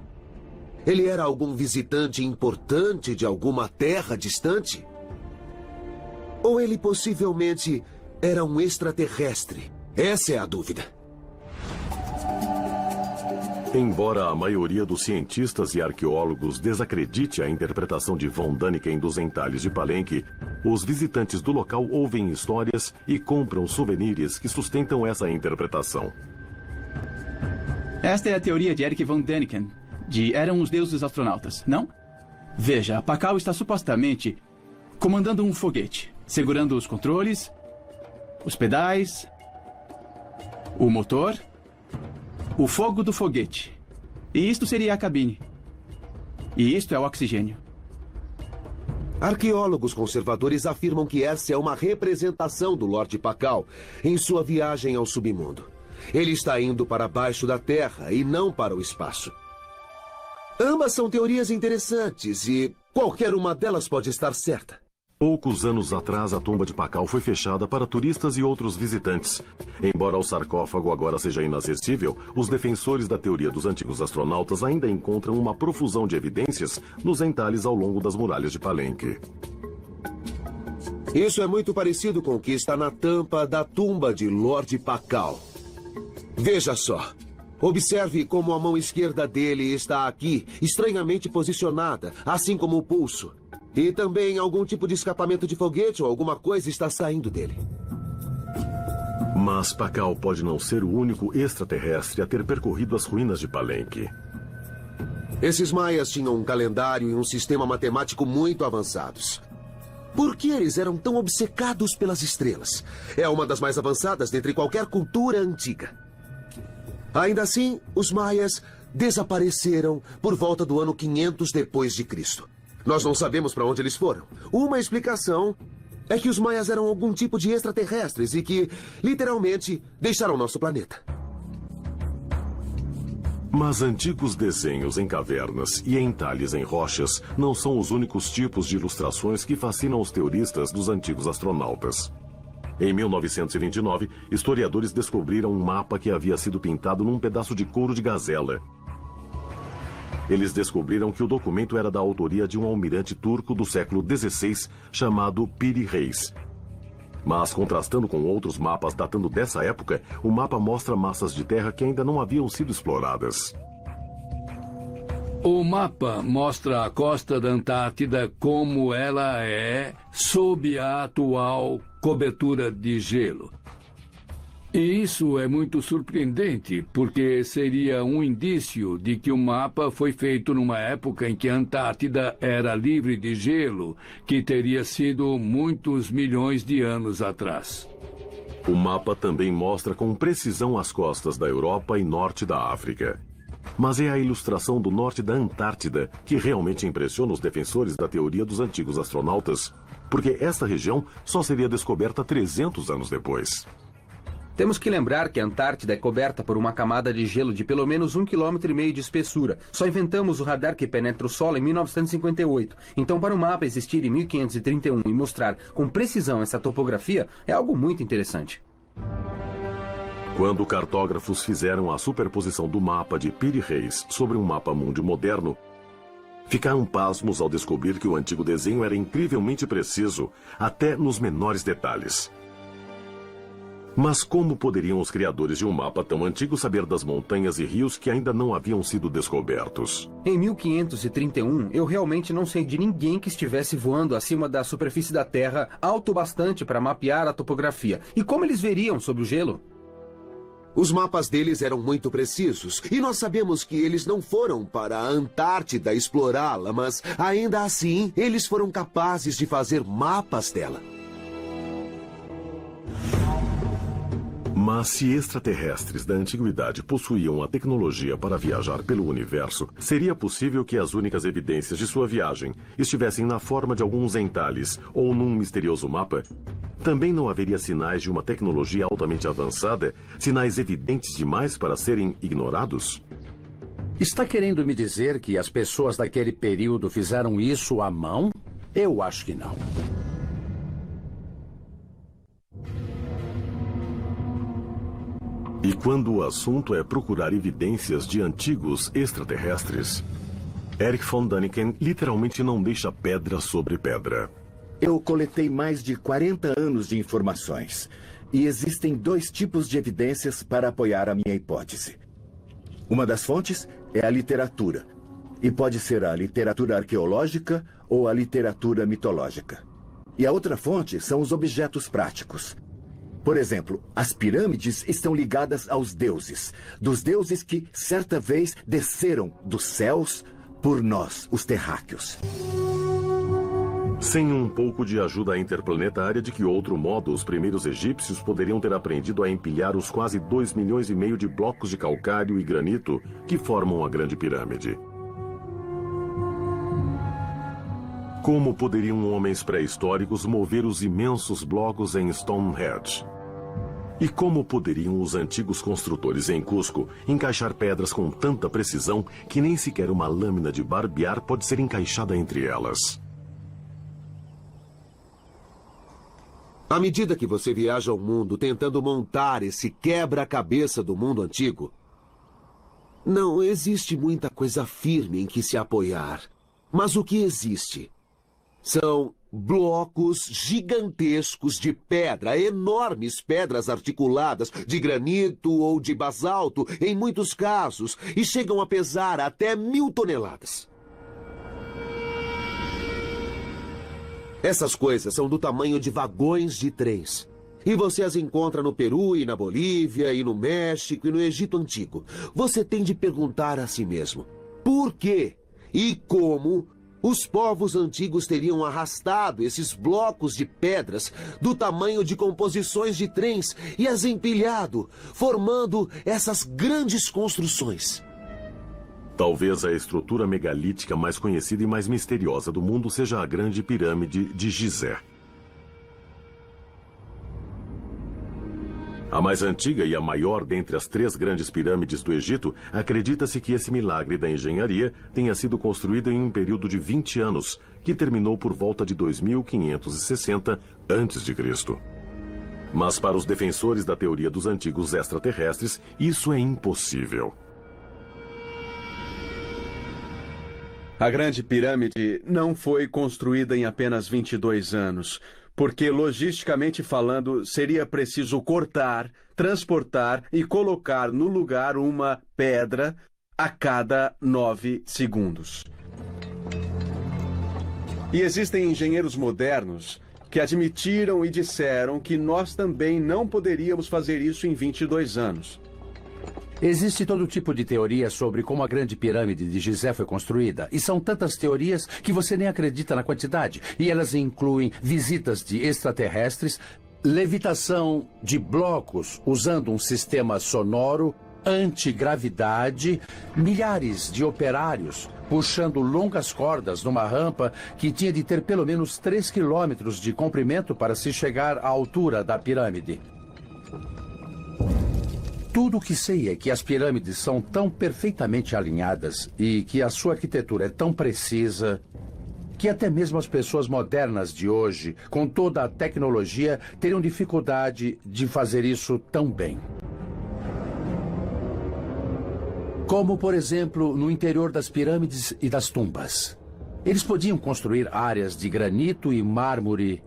Ele era algum visitante importante de alguma terra distante? Ou ele possivelmente era um extraterrestre? Essa é a dúvida. Embora a maioria dos cientistas e arqueólogos desacredite a interpretação de von Däniken dos entalhes de Palenque, os visitantes do local ouvem histórias e compram souvenirs que sustentam essa interpretação. Esta é a teoria de Eric von Däniken, de Eram os Deuses Astronautas, não? Veja, Pacal está supostamente comandando um foguete segurando os controles, os pedais, o motor, o fogo do foguete. E isto seria a cabine. E isto é o oxigênio. Arqueólogos conservadores afirmam que essa é uma representação do Lorde Pacal em sua viagem ao submundo. Ele está indo para baixo da Terra e não para o espaço. Ambas são teorias interessantes e qualquer uma delas pode estar certa. Poucos anos atrás, a tumba de Pacal foi fechada para turistas e outros visitantes. Embora o sarcófago agora seja inacessível, os defensores da teoria dos antigos astronautas ainda encontram uma profusão de evidências nos entalhes ao longo das muralhas de Palenque. Isso é muito parecido com o que está na tampa da tumba de Lord Pacal. Veja só. Observe como a mão esquerda dele está aqui, estranhamente posicionada, assim como o pulso. E também algum tipo de escapamento de foguete ou alguma coisa está saindo dele. Mas Pacal pode não ser o único extraterrestre a ter percorrido as ruínas de Palenque. Esses maias tinham um calendário e um sistema matemático muito avançados. Por que eles eram tão obcecados pelas estrelas? É uma das mais avançadas dentre qualquer cultura antiga. Ainda assim, os maias desapareceram por volta do ano 500 depois de Cristo. Nós não sabemos para onde eles foram. Uma explicação é que os maias eram algum tipo de extraterrestres e que, literalmente, deixaram nosso planeta. Mas antigos desenhos em cavernas e entalhes em rochas não são os únicos tipos de ilustrações que fascinam os teoristas dos antigos astronautas. Em 1929, historiadores descobriram um mapa que havia sido pintado num pedaço de couro de gazela eles descobriram que o documento era da autoria de um almirante turco do século XVI chamado Piri Reis. Mas, contrastando com outros mapas datando dessa época, o mapa mostra massas de terra que ainda não haviam sido exploradas. O mapa mostra a costa da Antártida como ela é sob a atual cobertura de gelo. E isso é muito surpreendente, porque seria um indício de que o mapa foi feito numa época em que a Antártida era livre de gelo, que teria sido muitos milhões de anos atrás. O mapa também mostra com precisão as costas da Europa e norte da África. Mas é a ilustração do norte da Antártida que realmente impressiona os defensores da teoria dos antigos astronautas, porque esta região só seria descoberta 300 anos depois. Temos que lembrar que a Antártida é coberta por uma camada de gelo de pelo menos um quilômetro e meio de espessura. Só inventamos o radar que penetra o solo em 1958. Então, para o mapa existir em 1531 e mostrar com precisão essa topografia, é algo muito interessante. Quando cartógrafos fizeram a superposição do mapa de Piri Reis sobre um mapa mundi moderno, ficaram pasmos ao descobrir que o antigo desenho era incrivelmente preciso, até nos menores detalhes. Mas como poderiam os criadores de um mapa tão antigo saber das montanhas e rios que ainda não haviam sido descobertos? Em 1531, eu realmente não sei de ninguém que estivesse voando acima da superfície da Terra alto bastante para mapear a topografia. E como eles veriam sob o gelo? Os mapas deles eram muito precisos, e nós sabemos que eles não foram para a Antártida explorá-la, mas ainda assim, eles foram capazes de fazer mapas dela. Mas se extraterrestres da antiguidade possuíam a tecnologia para viajar pelo universo, seria possível que as únicas evidências de sua viagem estivessem na forma de alguns entalhes ou num misterioso mapa? Também não haveria sinais de uma tecnologia altamente avançada, sinais evidentes demais para serem ignorados? Está querendo me dizer que as pessoas daquele período fizeram isso à mão? Eu acho que não. E quando o assunto é procurar evidências de antigos extraterrestres, Eric von Daniken literalmente não deixa pedra sobre pedra. Eu coletei mais de 40 anos de informações. E existem dois tipos de evidências para apoiar a minha hipótese. Uma das fontes é a literatura. E pode ser a literatura arqueológica ou a literatura mitológica. E a outra fonte são os objetos práticos. Por exemplo, as pirâmides estão ligadas aos deuses, dos deuses que certa vez desceram dos céus por nós, os terráqueos. Sem um pouco de ajuda interplanetária, de que outro modo os primeiros egípcios poderiam ter aprendido a empilhar os quase 2 milhões e meio de blocos de calcário e granito que formam a Grande Pirâmide? Como poderiam homens pré-históricos mover os imensos blocos em Stonehenge? E como poderiam os antigos construtores em Cusco encaixar pedras com tanta precisão que nem sequer uma lâmina de barbear pode ser encaixada entre elas? À medida que você viaja ao mundo tentando montar esse quebra-cabeça do mundo antigo, não existe muita coisa firme em que se apoiar. Mas o que existe são blocos gigantescos de pedra, enormes pedras articuladas de granito ou de basalto, em muitos casos, e chegam a pesar até mil toneladas. Essas coisas são do tamanho de vagões de trens. E você as encontra no Peru e na Bolívia e no México e no Egito Antigo. Você tem de perguntar a si mesmo: por quê e como os povos antigos teriam arrastado esses blocos de pedras do tamanho de composições de trens e as empilhado, formando essas grandes construções. Talvez a estrutura megalítica mais conhecida e mais misteriosa do mundo seja a Grande Pirâmide de Gizé. A mais antiga e a maior dentre as três grandes pirâmides do Egito, acredita-se que esse milagre da engenharia tenha sido construído em um período de 20 anos, que terminou por volta de 2560 a.C. Mas para os defensores da teoria dos antigos extraterrestres, isso é impossível. A Grande Pirâmide não foi construída em apenas 22 anos porque logisticamente falando seria preciso cortar, transportar e colocar no lugar uma pedra a cada nove segundos. E existem engenheiros modernos que admitiram e disseram que nós também não poderíamos fazer isso em 22 anos. Existe todo tipo de teoria sobre como a grande pirâmide de Gizé foi construída. E são tantas teorias que você nem acredita na quantidade. E elas incluem visitas de extraterrestres, levitação de blocos usando um sistema sonoro, antigravidade, milhares de operários puxando longas cordas numa rampa que tinha de ter pelo menos 3 quilômetros de comprimento para se chegar à altura da pirâmide. Tudo o que sei é que as pirâmides são tão perfeitamente alinhadas e que a sua arquitetura é tão precisa que até mesmo as pessoas modernas de hoje, com toda a tecnologia, teriam dificuldade de fazer isso tão bem. Como, por exemplo, no interior das pirâmides e das tumbas. Eles podiam construir áreas de granito e mármore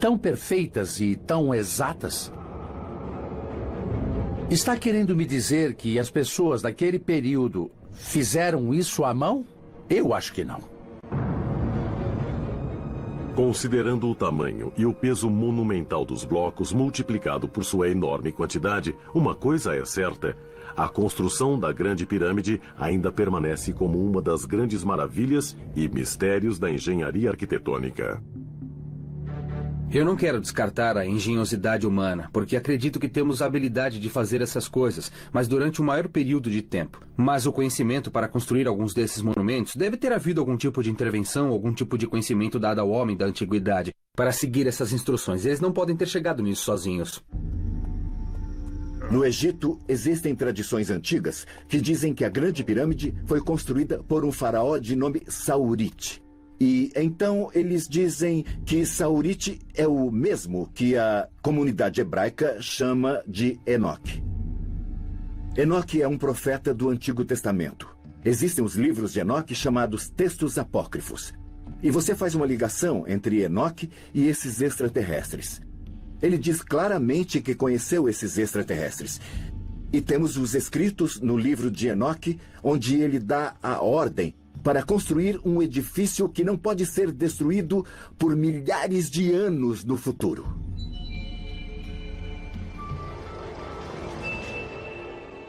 tão perfeitas e tão exatas. Está querendo me dizer que as pessoas daquele período fizeram isso à mão? Eu acho que não. Considerando o tamanho e o peso monumental dos blocos multiplicado por sua enorme quantidade, uma coisa é certa: a construção da Grande Pirâmide ainda permanece como uma das grandes maravilhas e mistérios da engenharia arquitetônica. Eu não quero descartar a engenhosidade humana, porque acredito que temos a habilidade de fazer essas coisas, mas durante um maior período de tempo. Mas o conhecimento para construir alguns desses monumentos deve ter havido algum tipo de intervenção, algum tipo de conhecimento dado ao homem da antiguidade para seguir essas instruções. Eles não podem ter chegado nisso sozinhos. No Egito, existem tradições antigas que dizem que a Grande Pirâmide foi construída por um faraó de nome Saurite. E então eles dizem que Saurite é o mesmo que a comunidade hebraica chama de Enoque. Enoque é um profeta do Antigo Testamento. Existem os livros de Enoque chamados textos apócrifos. E você faz uma ligação entre Enoque e esses extraterrestres. Ele diz claramente que conheceu esses extraterrestres. E temos os escritos no livro de Enoque, onde ele dá a ordem para construir um edifício que não pode ser destruído por milhares de anos no futuro.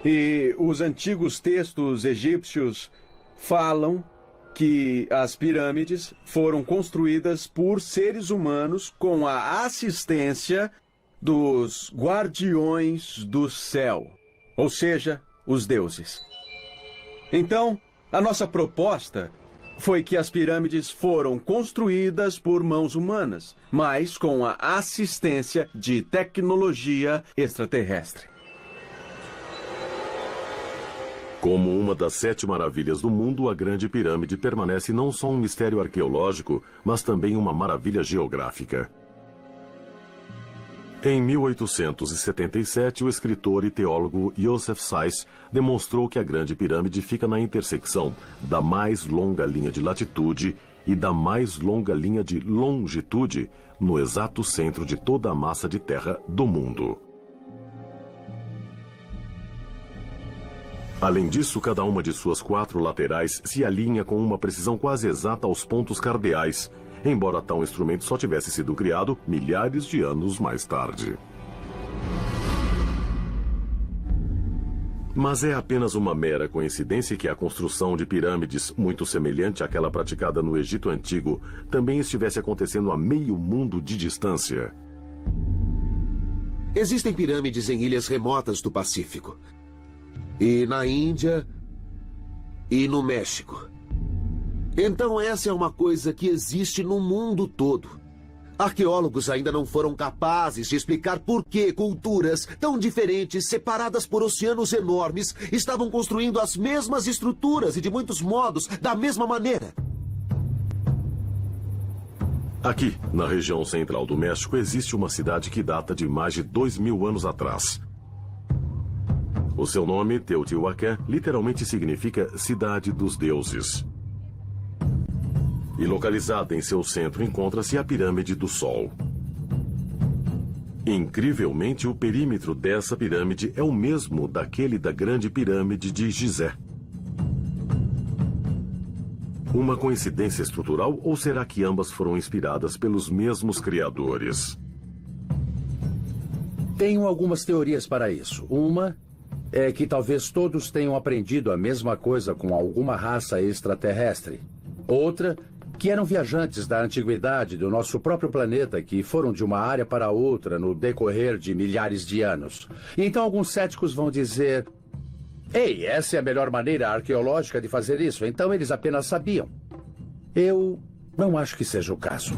E os antigos textos egípcios falam que as pirâmides foram construídas por seres humanos com a assistência dos guardiões do céu, ou seja, os deuses. Então, a nossa proposta foi que as pirâmides foram construídas por mãos humanas, mas com a assistência de tecnologia extraterrestre. Como uma das sete maravilhas do mundo, a Grande Pirâmide permanece não só um mistério arqueológico, mas também uma maravilha geográfica. Em 1877, o escritor e teólogo Joseph Seiss demonstrou que a Grande Pirâmide fica na intersecção da mais longa linha de latitude e da mais longa linha de longitude, no exato centro de toda a massa de terra do mundo. Além disso, cada uma de suas quatro laterais se alinha com uma precisão quase exata aos pontos cardeais, embora tal instrumento só tivesse sido criado milhares de anos mais tarde. Mas é apenas uma mera coincidência que a construção de pirâmides, muito semelhante àquela praticada no Egito Antigo, também estivesse acontecendo a meio mundo de distância. Existem pirâmides em ilhas remotas do Pacífico e na Índia e no México. Então, essa é uma coisa que existe no mundo todo. Arqueólogos ainda não foram capazes de explicar por que culturas tão diferentes, separadas por oceanos enormes, estavam construindo as mesmas estruturas e, de muitos modos, da mesma maneira. Aqui, na região central do México, existe uma cidade que data de mais de dois mil anos atrás. O seu nome, Teotihuacan, literalmente significa Cidade dos Deuses. E localizada em seu centro encontra-se a Pirâmide do Sol. Incrivelmente, o perímetro dessa pirâmide é o mesmo daquele da Grande Pirâmide de Gizé. Uma coincidência estrutural ou será que ambas foram inspiradas pelos mesmos criadores? Tenho algumas teorias para isso. Uma é que talvez todos tenham aprendido a mesma coisa com alguma raça extraterrestre. Outra, que eram viajantes da antiguidade do nosso próprio planeta que foram de uma área para outra no decorrer de milhares de anos. Então alguns céticos vão dizer: Ei, essa é a melhor maneira arqueológica de fazer isso, então eles apenas sabiam. Eu não acho que seja o caso.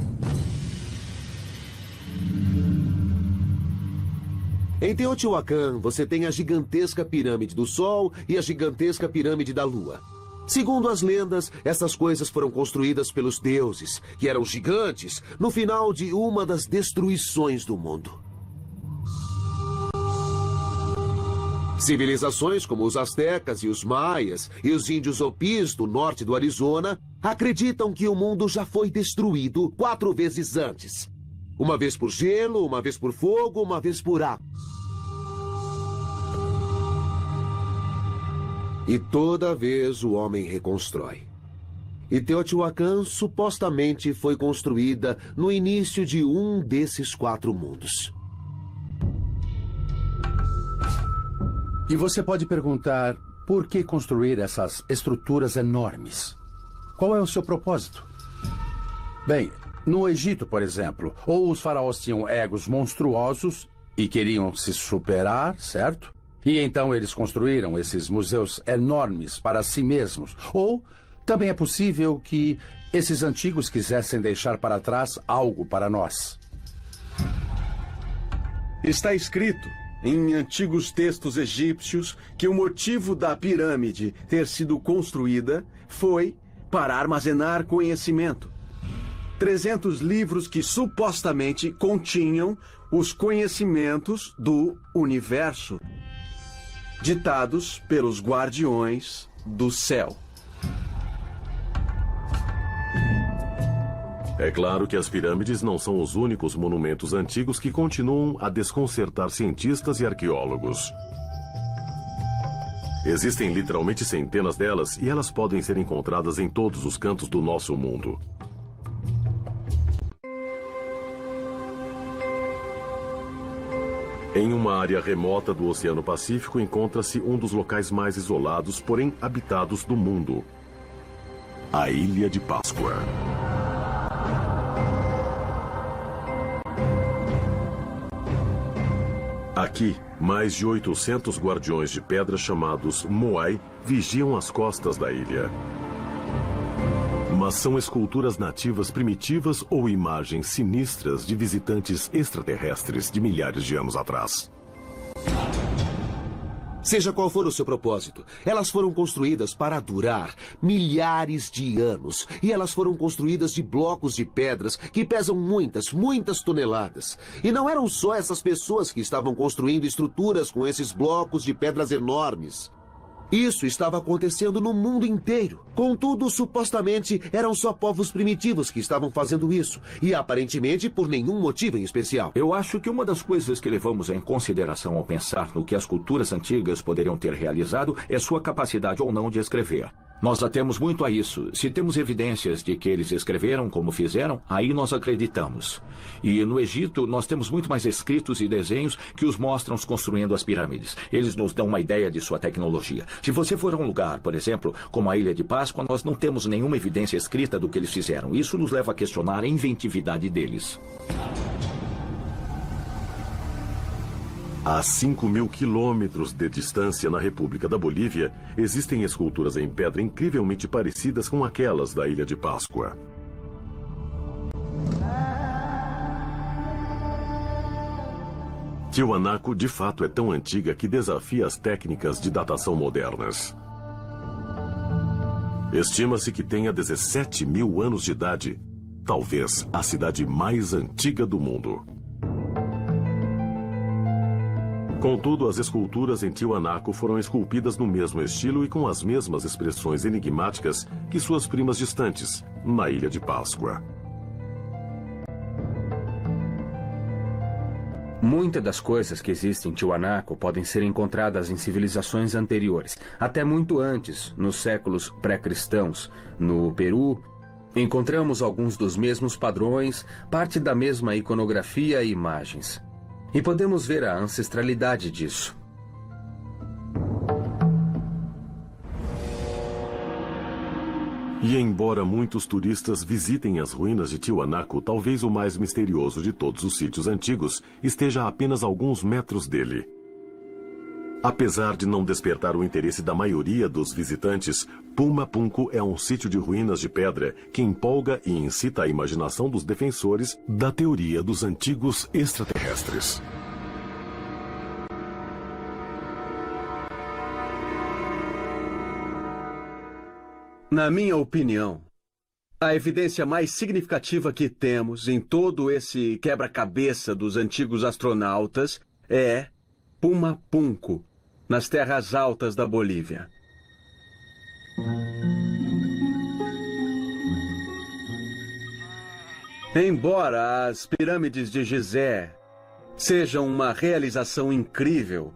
Em Teotihuacan, você tem a gigantesca pirâmide do Sol e a gigantesca pirâmide da Lua. Segundo as lendas, essas coisas foram construídas pelos deuses, que eram gigantes, no final de uma das destruições do mundo. Civilizações como os astecas e os maias e os índios opis do norte do Arizona acreditam que o mundo já foi destruído quatro vezes antes. Uma vez por gelo, uma vez por fogo, uma vez por água. E toda vez o homem reconstrói. E Teotihuacan supostamente foi construída no início de um desses quatro mundos. E você pode perguntar por que construir essas estruturas enormes? Qual é o seu propósito? Bem, no Egito, por exemplo, ou os faraós tinham egos monstruosos e queriam se superar, certo? E então eles construíram esses museus enormes para si mesmos. Ou também é possível que esses antigos quisessem deixar para trás algo para nós. Está escrito em antigos textos egípcios que o motivo da pirâmide ter sido construída foi para armazenar conhecimento. 300 livros que supostamente continham os conhecimentos do universo ditados pelos guardiões do céu. É claro que as pirâmides não são os únicos monumentos antigos que continuam a desconcertar cientistas e arqueólogos. Existem literalmente centenas delas e elas podem ser encontradas em todos os cantos do nosso mundo. Em uma área remota do Oceano Pacífico encontra-se um dos locais mais isolados, porém habitados do mundo. A Ilha de Páscoa. Aqui, mais de 800 guardiões de pedra chamados Moai vigiam as costas da ilha. Mas são esculturas nativas primitivas ou imagens sinistras de visitantes extraterrestres de milhares de anos atrás. Seja qual for o seu propósito, elas foram construídas para durar milhares de anos. E elas foram construídas de blocos de pedras que pesam muitas, muitas toneladas. E não eram só essas pessoas que estavam construindo estruturas com esses blocos de pedras enormes. Isso estava acontecendo no mundo inteiro. Contudo, supostamente eram só povos primitivos que estavam fazendo isso, e aparentemente por nenhum motivo em especial. Eu acho que uma das coisas que levamos em consideração ao pensar no que as culturas antigas poderiam ter realizado é sua capacidade ou não de escrever. Nós atemos muito a isso. Se temos evidências de que eles escreveram como fizeram, aí nós acreditamos. E no Egito, nós temos muito mais escritos e desenhos que os mostram construindo as pirâmides. Eles nos dão uma ideia de sua tecnologia. Se você for a um lugar, por exemplo, como a Ilha de Páscoa, nós não temos nenhuma evidência escrita do que eles fizeram. Isso nos leva a questionar a inventividade deles. A 5 mil quilômetros de distância na República da Bolívia, existem esculturas em pedra incrivelmente parecidas com aquelas da Ilha de Páscoa. Tiwanaku de fato é tão antiga que desafia as técnicas de datação modernas. Estima-se que tenha 17 mil anos de idade, talvez a cidade mais antiga do mundo. Contudo, as esculturas em Tiwanaku foram esculpidas no mesmo estilo e com as mesmas expressões enigmáticas que suas primas distantes, na Ilha de Páscoa. Muitas das coisas que existem em Tiwanaku podem ser encontradas em civilizações anteriores, até muito antes, nos séculos pré-cristãos. No Peru, encontramos alguns dos mesmos padrões, parte da mesma iconografia e imagens. E podemos ver a ancestralidade disso. E embora muitos turistas visitem as ruínas de Tiwanaku, talvez o mais misterioso de todos os sítios antigos esteja a apenas alguns metros dele. Apesar de não despertar o interesse da maioria dos visitantes, Puma é um sítio de ruínas de pedra que empolga e incita a imaginação dos defensores da teoria dos antigos extraterrestres. Na minha opinião, a evidência mais significativa que temos em todo esse quebra-cabeça dos antigos astronautas é Puma nas terras altas da Bolívia. Embora as pirâmides de Gizé sejam uma realização incrível,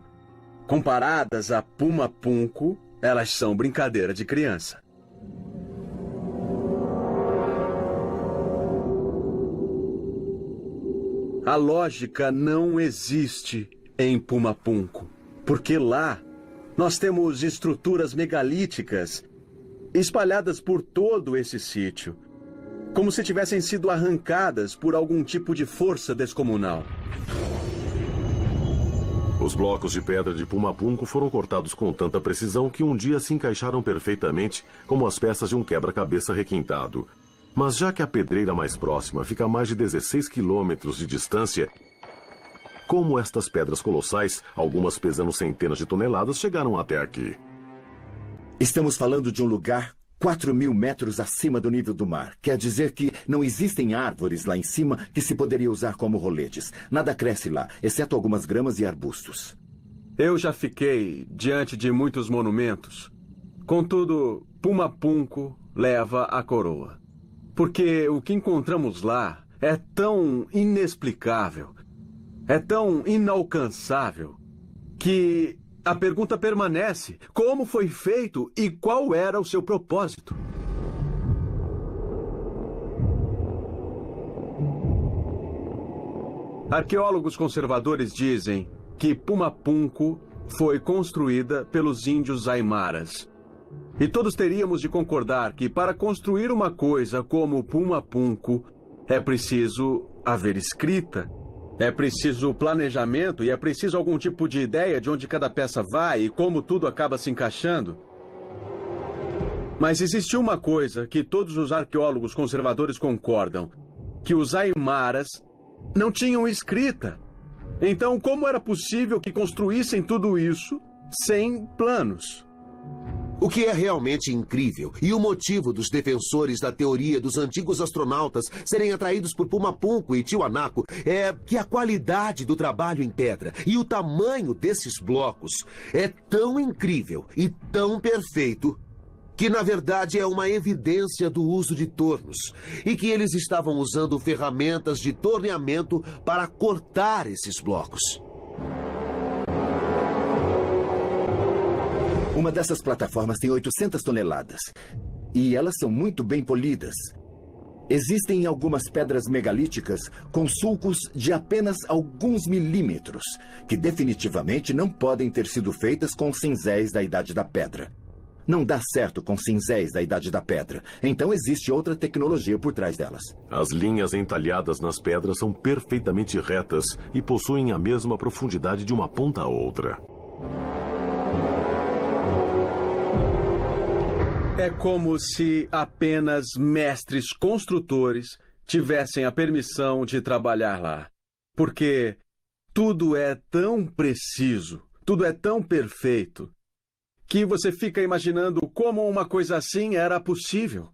comparadas a Puma Punku, elas são brincadeira de criança. A lógica não existe em Pumapunco, porque lá nós temos estruturas megalíticas espalhadas por todo esse sítio, como se tivessem sido arrancadas por algum tipo de força descomunal. Os blocos de pedra de Pumapunco foram cortados com tanta precisão que um dia se encaixaram perfeitamente como as peças de um quebra-cabeça requintado. Mas já que a pedreira mais próxima fica a mais de 16 quilômetros de distância, como estas pedras colossais, algumas pesando centenas de toneladas, chegaram até aqui? Estamos falando de um lugar 4 mil metros acima do nível do mar. Quer dizer que não existem árvores lá em cima que se poderia usar como roletes. Nada cresce lá, exceto algumas gramas e arbustos. Eu já fiquei diante de muitos monumentos. Contudo, Pumapunco leva a coroa. Porque o que encontramos lá é tão inexplicável, é tão inalcançável, que a pergunta permanece: como foi feito e qual era o seu propósito? Arqueólogos conservadores dizem que Pumapunco foi construída pelos índios Aimaras e todos teríamos de concordar que para construir uma coisa como Puma Punco é preciso haver escrita, é preciso planejamento e é preciso algum tipo de ideia de onde cada peça vai e como tudo acaba se encaixando. Mas existe uma coisa que todos os arqueólogos conservadores concordam: que os Aimaras não tinham escrita. Então, como era possível que construíssem tudo isso sem planos? O que é realmente incrível e o motivo dos defensores da teoria dos antigos astronautas serem atraídos por Pumapunco e Tiwanaku é que a qualidade do trabalho em pedra e o tamanho desses blocos é tão incrível e tão perfeito que na verdade é uma evidência do uso de tornos e que eles estavam usando ferramentas de torneamento para cortar esses blocos. Uma dessas plataformas tem 800 toneladas. E elas são muito bem polidas. Existem algumas pedras megalíticas com sulcos de apenas alguns milímetros, que definitivamente não podem ter sido feitas com cinzéis da Idade da Pedra. Não dá certo com cinzéis da Idade da Pedra, então existe outra tecnologia por trás delas. As linhas entalhadas nas pedras são perfeitamente retas e possuem a mesma profundidade de uma ponta a outra. É como se apenas mestres construtores tivessem a permissão de trabalhar lá. Porque tudo é tão preciso, tudo é tão perfeito, que você fica imaginando como uma coisa assim era possível.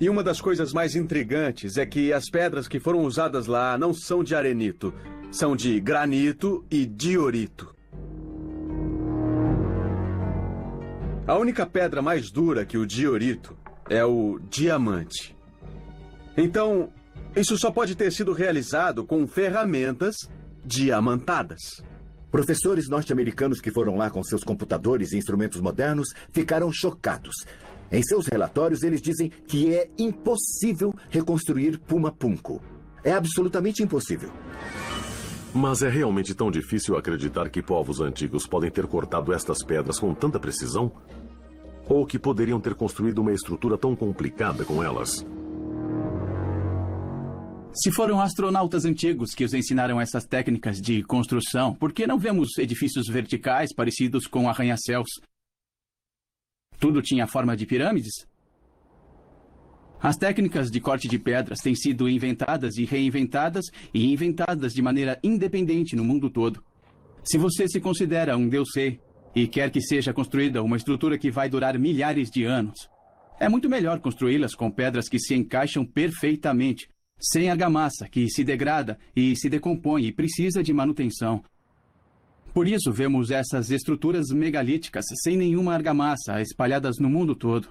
E uma das coisas mais intrigantes é que as pedras que foram usadas lá não são de arenito, são de granito e diorito. A única pedra mais dura que o diorito é o diamante. Então, isso só pode ter sido realizado com ferramentas diamantadas. Professores norte-americanos que foram lá com seus computadores e instrumentos modernos ficaram chocados. Em seus relatórios, eles dizem que é impossível reconstruir Puma. É absolutamente impossível. Mas é realmente tão difícil acreditar que povos antigos podem ter cortado estas pedras com tanta precisão? Ou que poderiam ter construído uma estrutura tão complicada com elas? Se foram astronautas antigos que os ensinaram essas técnicas de construção, por que não vemos edifícios verticais parecidos com arranha-céus? Tudo tinha forma de pirâmides? As técnicas de corte de pedras têm sido inventadas e reinventadas e inventadas de maneira independente no mundo todo. Se você se considera um Deus sei e quer que seja construída uma estrutura que vai durar milhares de anos, é muito melhor construí-las com pedras que se encaixam perfeitamente, sem argamassa, que se degrada e se decompõe e precisa de manutenção. Por isso vemos essas estruturas megalíticas sem nenhuma argamassa espalhadas no mundo todo.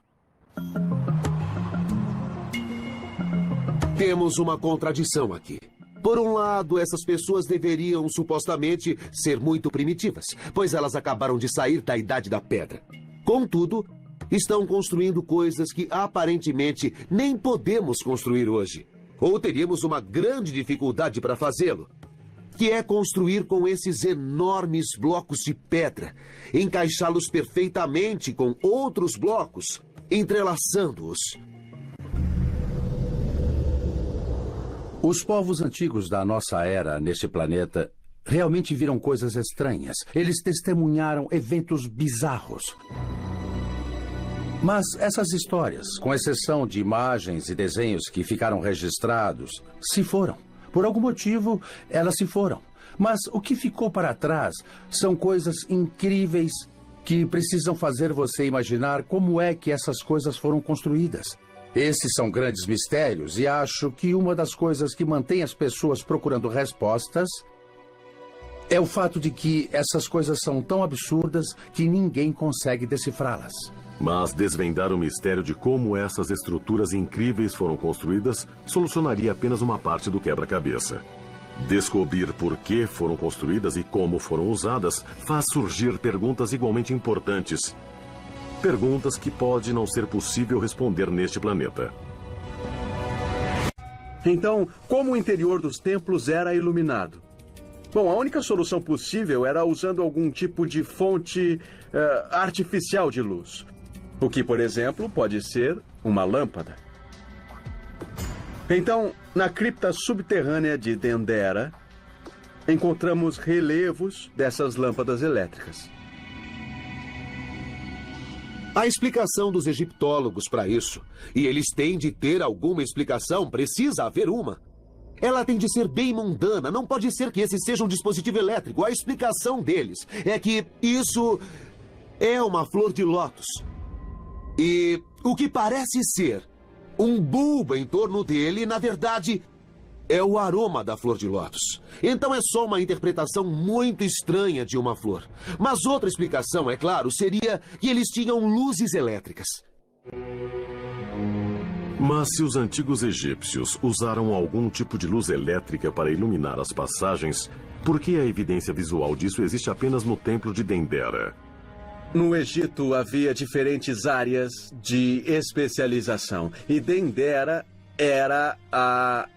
Temos uma contradição aqui. Por um lado, essas pessoas deveriam supostamente ser muito primitivas, pois elas acabaram de sair da Idade da Pedra. Contudo, estão construindo coisas que aparentemente nem podemos construir hoje. Ou teríamos uma grande dificuldade para fazê-lo, que é construir com esses enormes blocos de pedra, encaixá-los perfeitamente com outros blocos, entrelaçando-os. Os povos antigos da nossa era neste planeta realmente viram coisas estranhas. Eles testemunharam eventos bizarros. Mas essas histórias, com exceção de imagens e desenhos que ficaram registrados, se foram. Por algum motivo, elas se foram. Mas o que ficou para trás são coisas incríveis que precisam fazer você imaginar como é que essas coisas foram construídas. Esses são grandes mistérios e acho que uma das coisas que mantém as pessoas procurando respostas é o fato de que essas coisas são tão absurdas que ninguém consegue decifrá-las. Mas desvendar o mistério de como essas estruturas incríveis foram construídas solucionaria apenas uma parte do quebra-cabeça. Descobrir por que foram construídas e como foram usadas faz surgir perguntas igualmente importantes. Perguntas que pode não ser possível responder neste planeta. Então, como o interior dos templos era iluminado? Bom, a única solução possível era usando algum tipo de fonte uh, artificial de luz. O que, por exemplo, pode ser uma lâmpada. Então, na cripta subterrânea de Dendera, encontramos relevos dessas lâmpadas elétricas. A explicação dos egiptólogos para isso, e eles têm de ter alguma explicação, precisa haver uma. Ela tem de ser bem mundana, não pode ser que esse seja um dispositivo elétrico. A explicação deles é que isso é uma flor de lótus. E o que parece ser um bulbo em torno dele, na verdade, é o aroma da flor de lótus. Então é só uma interpretação muito estranha de uma flor. Mas outra explicação, é claro, seria que eles tinham luzes elétricas. Mas se os antigos egípcios usaram algum tipo de luz elétrica para iluminar as passagens, por que a evidência visual disso existe apenas no templo de Dendera? No Egito havia diferentes áreas de especialização e Dendera era a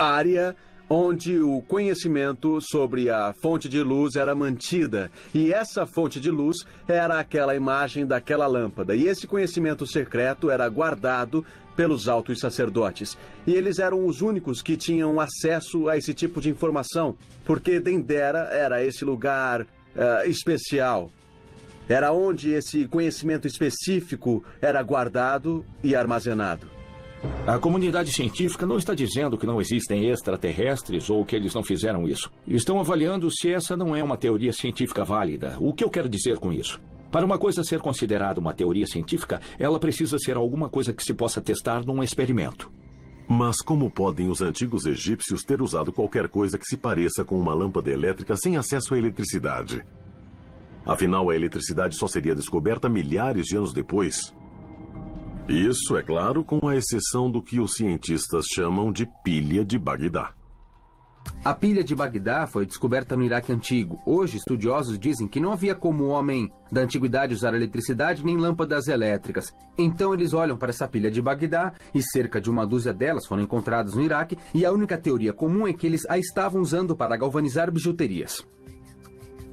área onde o conhecimento sobre a fonte de luz era mantida. E essa fonte de luz era aquela imagem daquela lâmpada. E esse conhecimento secreto era guardado pelos altos sacerdotes. E eles eram os únicos que tinham acesso a esse tipo de informação, porque Dendera era esse lugar uh, especial. Era onde esse conhecimento específico era guardado e armazenado. A comunidade científica não está dizendo que não existem extraterrestres ou que eles não fizeram isso. Estão avaliando se essa não é uma teoria científica válida. O que eu quero dizer com isso? Para uma coisa ser considerada uma teoria científica, ela precisa ser alguma coisa que se possa testar num experimento. Mas como podem os antigos egípcios ter usado qualquer coisa que se pareça com uma lâmpada elétrica sem acesso à eletricidade? Afinal, a eletricidade só seria descoberta milhares de anos depois. Isso, é claro, com a exceção do que os cientistas chamam de pilha de Bagdá. A pilha de Bagdá foi descoberta no Iraque antigo. Hoje, estudiosos dizem que não havia como o homem da antiguidade usar eletricidade nem lâmpadas elétricas. Então eles olham para essa pilha de Bagdá e cerca de uma dúzia delas foram encontradas no Iraque e a única teoria comum é que eles a estavam usando para galvanizar bijuterias.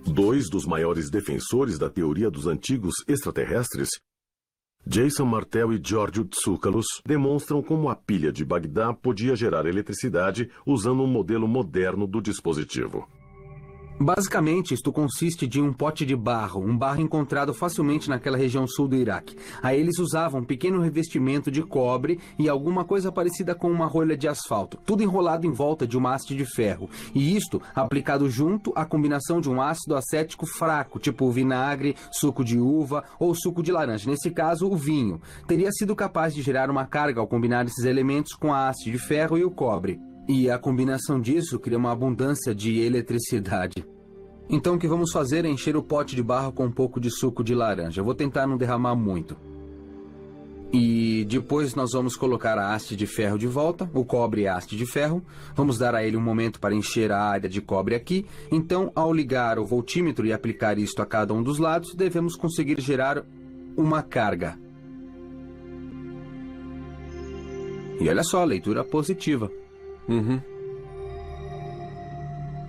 Dois dos maiores defensores da teoria dos antigos extraterrestres, Jason Martel e Giorgio Tsoukalos, demonstram como a pilha de Bagdá podia gerar eletricidade usando um modelo moderno do dispositivo. Basicamente, isto consiste de um pote de barro, um barro encontrado facilmente naquela região sul do Iraque. Aí eles usavam um pequeno revestimento de cobre e alguma coisa parecida com uma rolha de asfalto, tudo enrolado em volta de uma haste de ferro. E isto aplicado junto à combinação de um ácido acético fraco, tipo vinagre, suco de uva ou suco de laranja, nesse caso o vinho. Teria sido capaz de gerar uma carga ao combinar esses elementos com a haste de ferro e o cobre. E a combinação disso cria uma abundância de eletricidade. Então o que vamos fazer é encher o pote de barro com um pouco de suco de laranja. Vou tentar não derramar muito. E depois nós vamos colocar a haste de ferro de volta, o cobre e a haste de ferro. Vamos dar a ele um momento para encher a área de cobre aqui. Então, ao ligar o voltímetro e aplicar isto a cada um dos lados, devemos conseguir gerar uma carga. E olha só, leitura positiva. Uhum.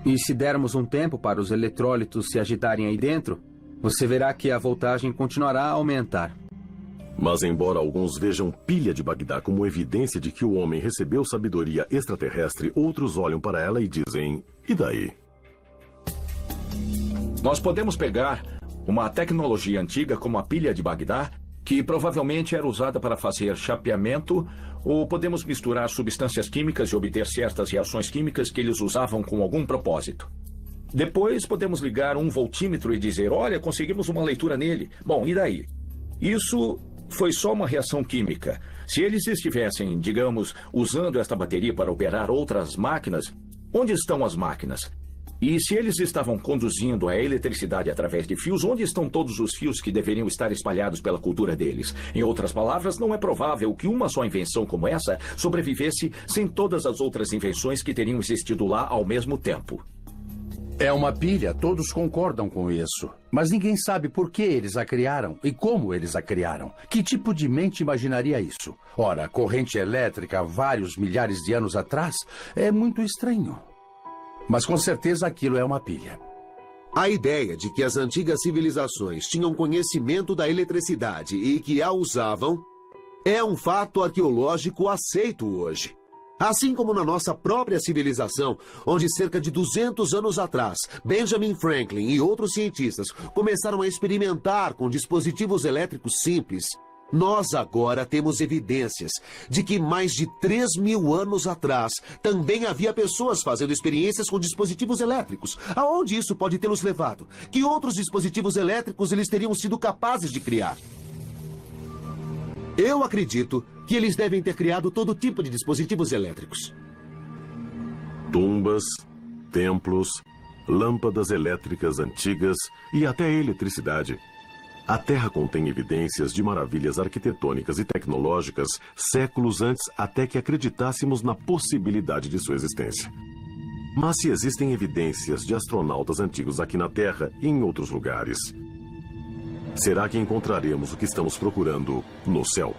E se dermos um tempo para os eletrólitos se agitarem aí dentro, você verá que a voltagem continuará a aumentar. Mas, embora alguns vejam pilha de Bagdá como evidência de que o homem recebeu sabedoria extraterrestre, outros olham para ela e dizem: e daí? Nós podemos pegar uma tecnologia antiga como a pilha de Bagdá, que provavelmente era usada para fazer chapeamento, ou podemos misturar substâncias químicas e obter certas reações químicas que eles usavam com algum propósito. Depois podemos ligar um voltímetro e dizer: olha, conseguimos uma leitura nele. Bom, e daí? Isso foi só uma reação química. Se eles estivessem, digamos, usando esta bateria para operar outras máquinas, onde estão as máquinas? E se eles estavam conduzindo a eletricidade através de fios, onde estão todos os fios que deveriam estar espalhados pela cultura deles? Em outras palavras, não é provável que uma só invenção como essa sobrevivesse sem todas as outras invenções que teriam existido lá ao mesmo tempo. É uma pilha, todos concordam com isso. Mas ninguém sabe por que eles a criaram e como eles a criaram. Que tipo de mente imaginaria isso? Ora, corrente elétrica vários milhares de anos atrás é muito estranho. Mas com certeza aquilo é uma pilha. A ideia de que as antigas civilizações tinham conhecimento da eletricidade e que a usavam é um fato arqueológico aceito hoje. Assim como na nossa própria civilização, onde cerca de 200 anos atrás, Benjamin Franklin e outros cientistas começaram a experimentar com dispositivos elétricos simples, nós agora temos evidências de que mais de 3 mil anos atrás também havia pessoas fazendo experiências com dispositivos elétricos. Aonde isso pode tê-los levado? Que outros dispositivos elétricos eles teriam sido capazes de criar? Eu acredito que eles devem ter criado todo tipo de dispositivos elétricos. Tumbas, templos, lâmpadas elétricas antigas e até eletricidade. A Terra contém evidências de maravilhas arquitetônicas e tecnológicas séculos antes até que acreditássemos na possibilidade de sua existência. Mas se existem evidências de astronautas antigos aqui na Terra e em outros lugares, será que encontraremos o que estamos procurando no céu?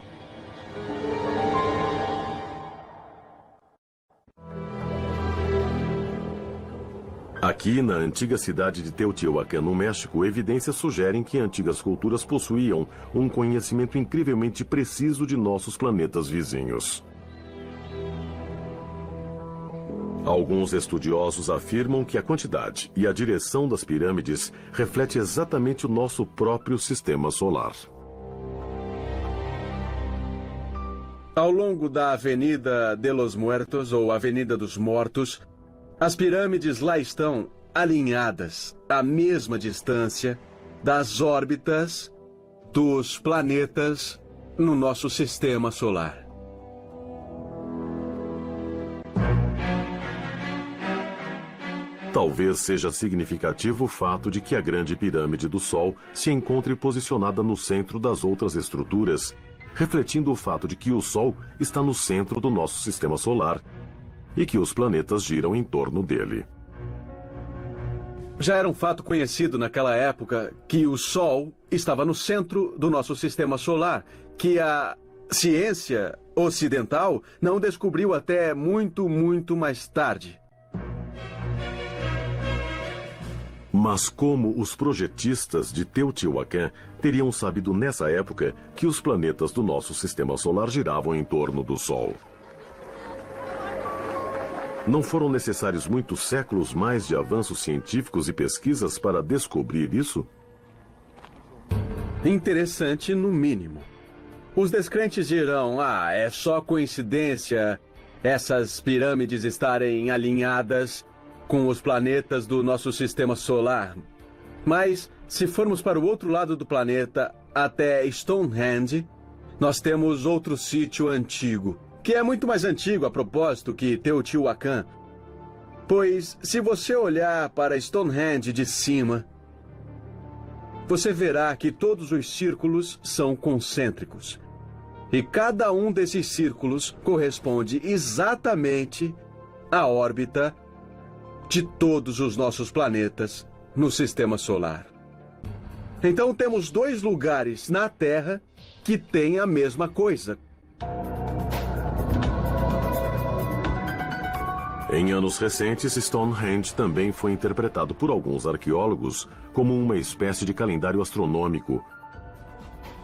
Aqui, na antiga cidade de Teotihuacan, no México, evidências sugerem que antigas culturas possuíam um conhecimento incrivelmente preciso de nossos planetas vizinhos. Alguns estudiosos afirmam que a quantidade e a direção das pirâmides reflete exatamente o nosso próprio sistema solar. Ao longo da Avenida de los Muertos, ou Avenida dos Mortos, as pirâmides lá estão alinhadas à mesma distância das órbitas dos planetas no nosso sistema solar. Talvez seja significativo o fato de que a Grande Pirâmide do Sol se encontre posicionada no centro das outras estruturas refletindo o fato de que o Sol está no centro do nosso sistema solar e que os planetas giram em torno dele. Já era um fato conhecido naquela época que o Sol estava no centro do nosso sistema solar, que a ciência ocidental não descobriu até muito, muito mais tarde. Mas como os projetistas de Teotihuacan teriam sabido nessa época que os planetas do nosso sistema solar giravam em torno do Sol? Não foram necessários muitos séculos mais de avanços científicos e pesquisas para descobrir isso? Interessante, no mínimo. Os descrentes dirão: ah, é só coincidência essas pirâmides estarem alinhadas com os planetas do nosso sistema solar. Mas, se formos para o outro lado do planeta, até Stonehenge, nós temos outro sítio antigo, que é muito mais antigo a propósito que Teotihuacan. Pois, se você olhar para Stonehenge de cima, você verá que todos os círculos são concêntricos. E cada um desses círculos corresponde exatamente à órbita de todos os nossos planetas no sistema solar. Então temos dois lugares na Terra que têm a mesma coisa. Em anos recentes, Stonehenge também foi interpretado por alguns arqueólogos como uma espécie de calendário astronômico.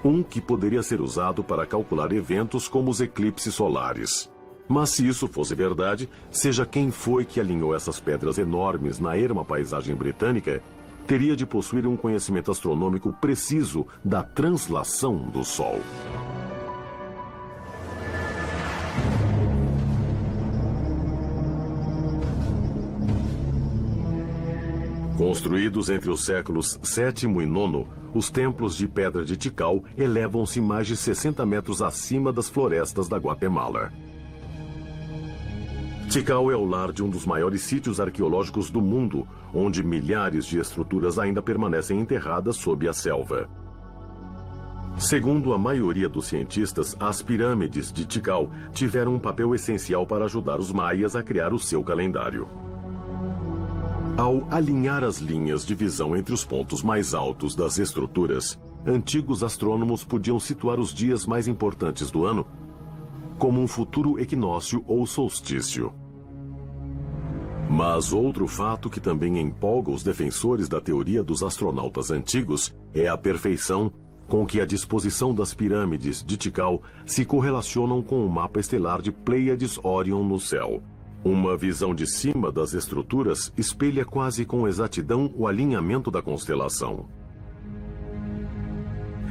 Um que poderia ser usado para calcular eventos como os eclipses solares. Mas se isso fosse verdade, seja quem foi que alinhou essas pedras enormes na erma paisagem britânica, teria de possuir um conhecimento astronômico preciso da translação do Sol. Construídos entre os séculos VII e IX, os templos de pedra de Tikal elevam-se mais de 60 metros acima das florestas da Guatemala. Tikal é o lar de um dos maiores sítios arqueológicos do mundo, onde milhares de estruturas ainda permanecem enterradas sob a selva. Segundo a maioria dos cientistas, as pirâmides de Tikal tiveram um papel essencial para ajudar os maias a criar o seu calendário. Ao alinhar as linhas de visão entre os pontos mais altos das estruturas, antigos astrônomos podiam situar os dias mais importantes do ano como um futuro equinócio ou solstício. Mas outro fato que também empolga os defensores da teoria dos astronautas antigos é a perfeição com que a disposição das pirâmides de Tikal se correlacionam com o mapa estelar de Pleiades Orion no céu. Uma visão de cima das estruturas espelha quase com exatidão o alinhamento da constelação.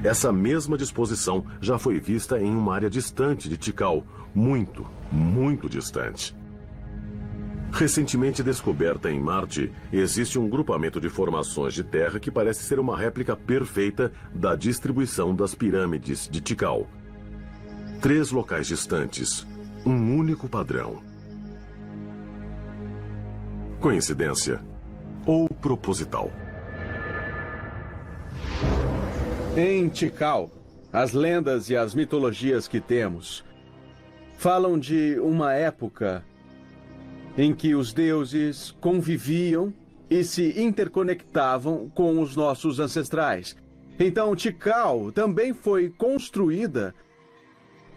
Essa mesma disposição já foi vista em uma área distante de Tikal, muito, muito distante. Recentemente descoberta em Marte, existe um grupamento de formações de terra que parece ser uma réplica perfeita da distribuição das pirâmides de Tikal. Três locais distantes, um único padrão. Coincidência ou proposital? Em Tikal, as lendas e as mitologias que temos falam de uma época em que os deuses conviviam e se interconectavam com os nossos ancestrais. Então, Tikal também foi construída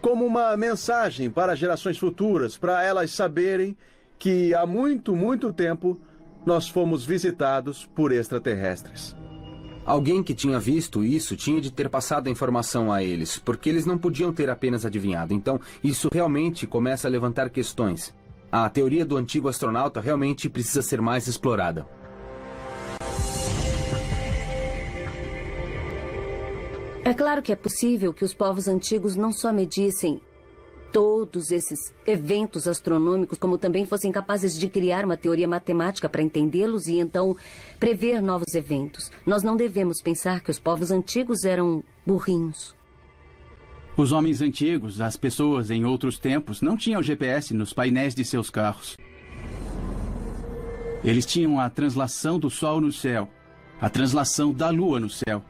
como uma mensagem para gerações futuras, para elas saberem que há muito, muito tempo nós fomos visitados por extraterrestres. Alguém que tinha visto isso tinha de ter passado a informação a eles, porque eles não podiam ter apenas adivinhado. Então, isso realmente começa a levantar questões. A teoria do antigo astronauta realmente precisa ser mais explorada. É claro que é possível que os povos antigos não só medissem todos esses eventos astronômicos, como também fossem capazes de criar uma teoria matemática para entendê-los e então prever novos eventos. Nós não devemos pensar que os povos antigos eram burrinhos. Os homens antigos, as pessoas em outros tempos, não tinham GPS nos painéis de seus carros. Eles tinham a translação do Sol no céu, a translação da Lua no céu.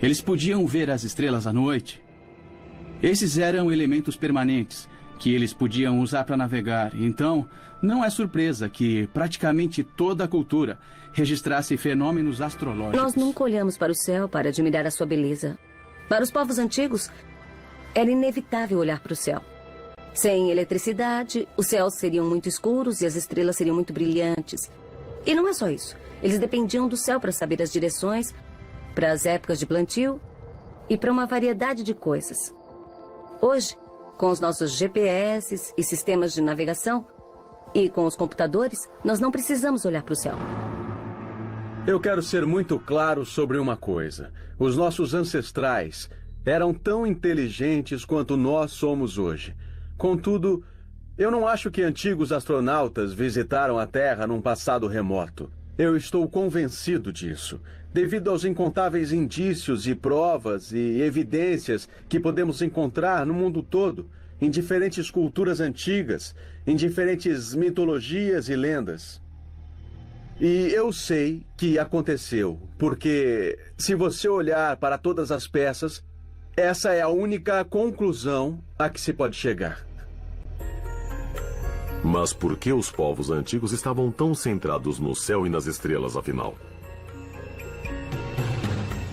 Eles podiam ver as estrelas à noite, Esses eram elementos permanentes que eles podiam usar para navegar. Então, não é surpresa que praticamente toda a cultura registrasse fenômenos astrológicos. Nós nunca olhamos para o céu para admirar a sua beleza. Para os povos antigos, era inevitável olhar para o céu. Sem eletricidade, os céus seriam muito escuros e as estrelas seriam muito brilhantes. E não é só isso. Eles dependiam do céu para saber as direções, para as épocas de plantio e para uma variedade de coisas. Hoje, com os nossos GPS e sistemas de navegação e com os computadores, nós não precisamos olhar para o céu. Eu quero ser muito claro sobre uma coisa. Os nossos ancestrais eram tão inteligentes quanto nós somos hoje. Contudo, eu não acho que antigos astronautas visitaram a Terra num passado remoto. Eu estou convencido disso, devido aos incontáveis indícios e provas e evidências que podemos encontrar no mundo todo, em diferentes culturas antigas, em diferentes mitologias e lendas. E eu sei que aconteceu, porque se você olhar para todas as peças, essa é a única conclusão a que se pode chegar. Mas por que os povos antigos estavam tão centrados no céu e nas estrelas, afinal?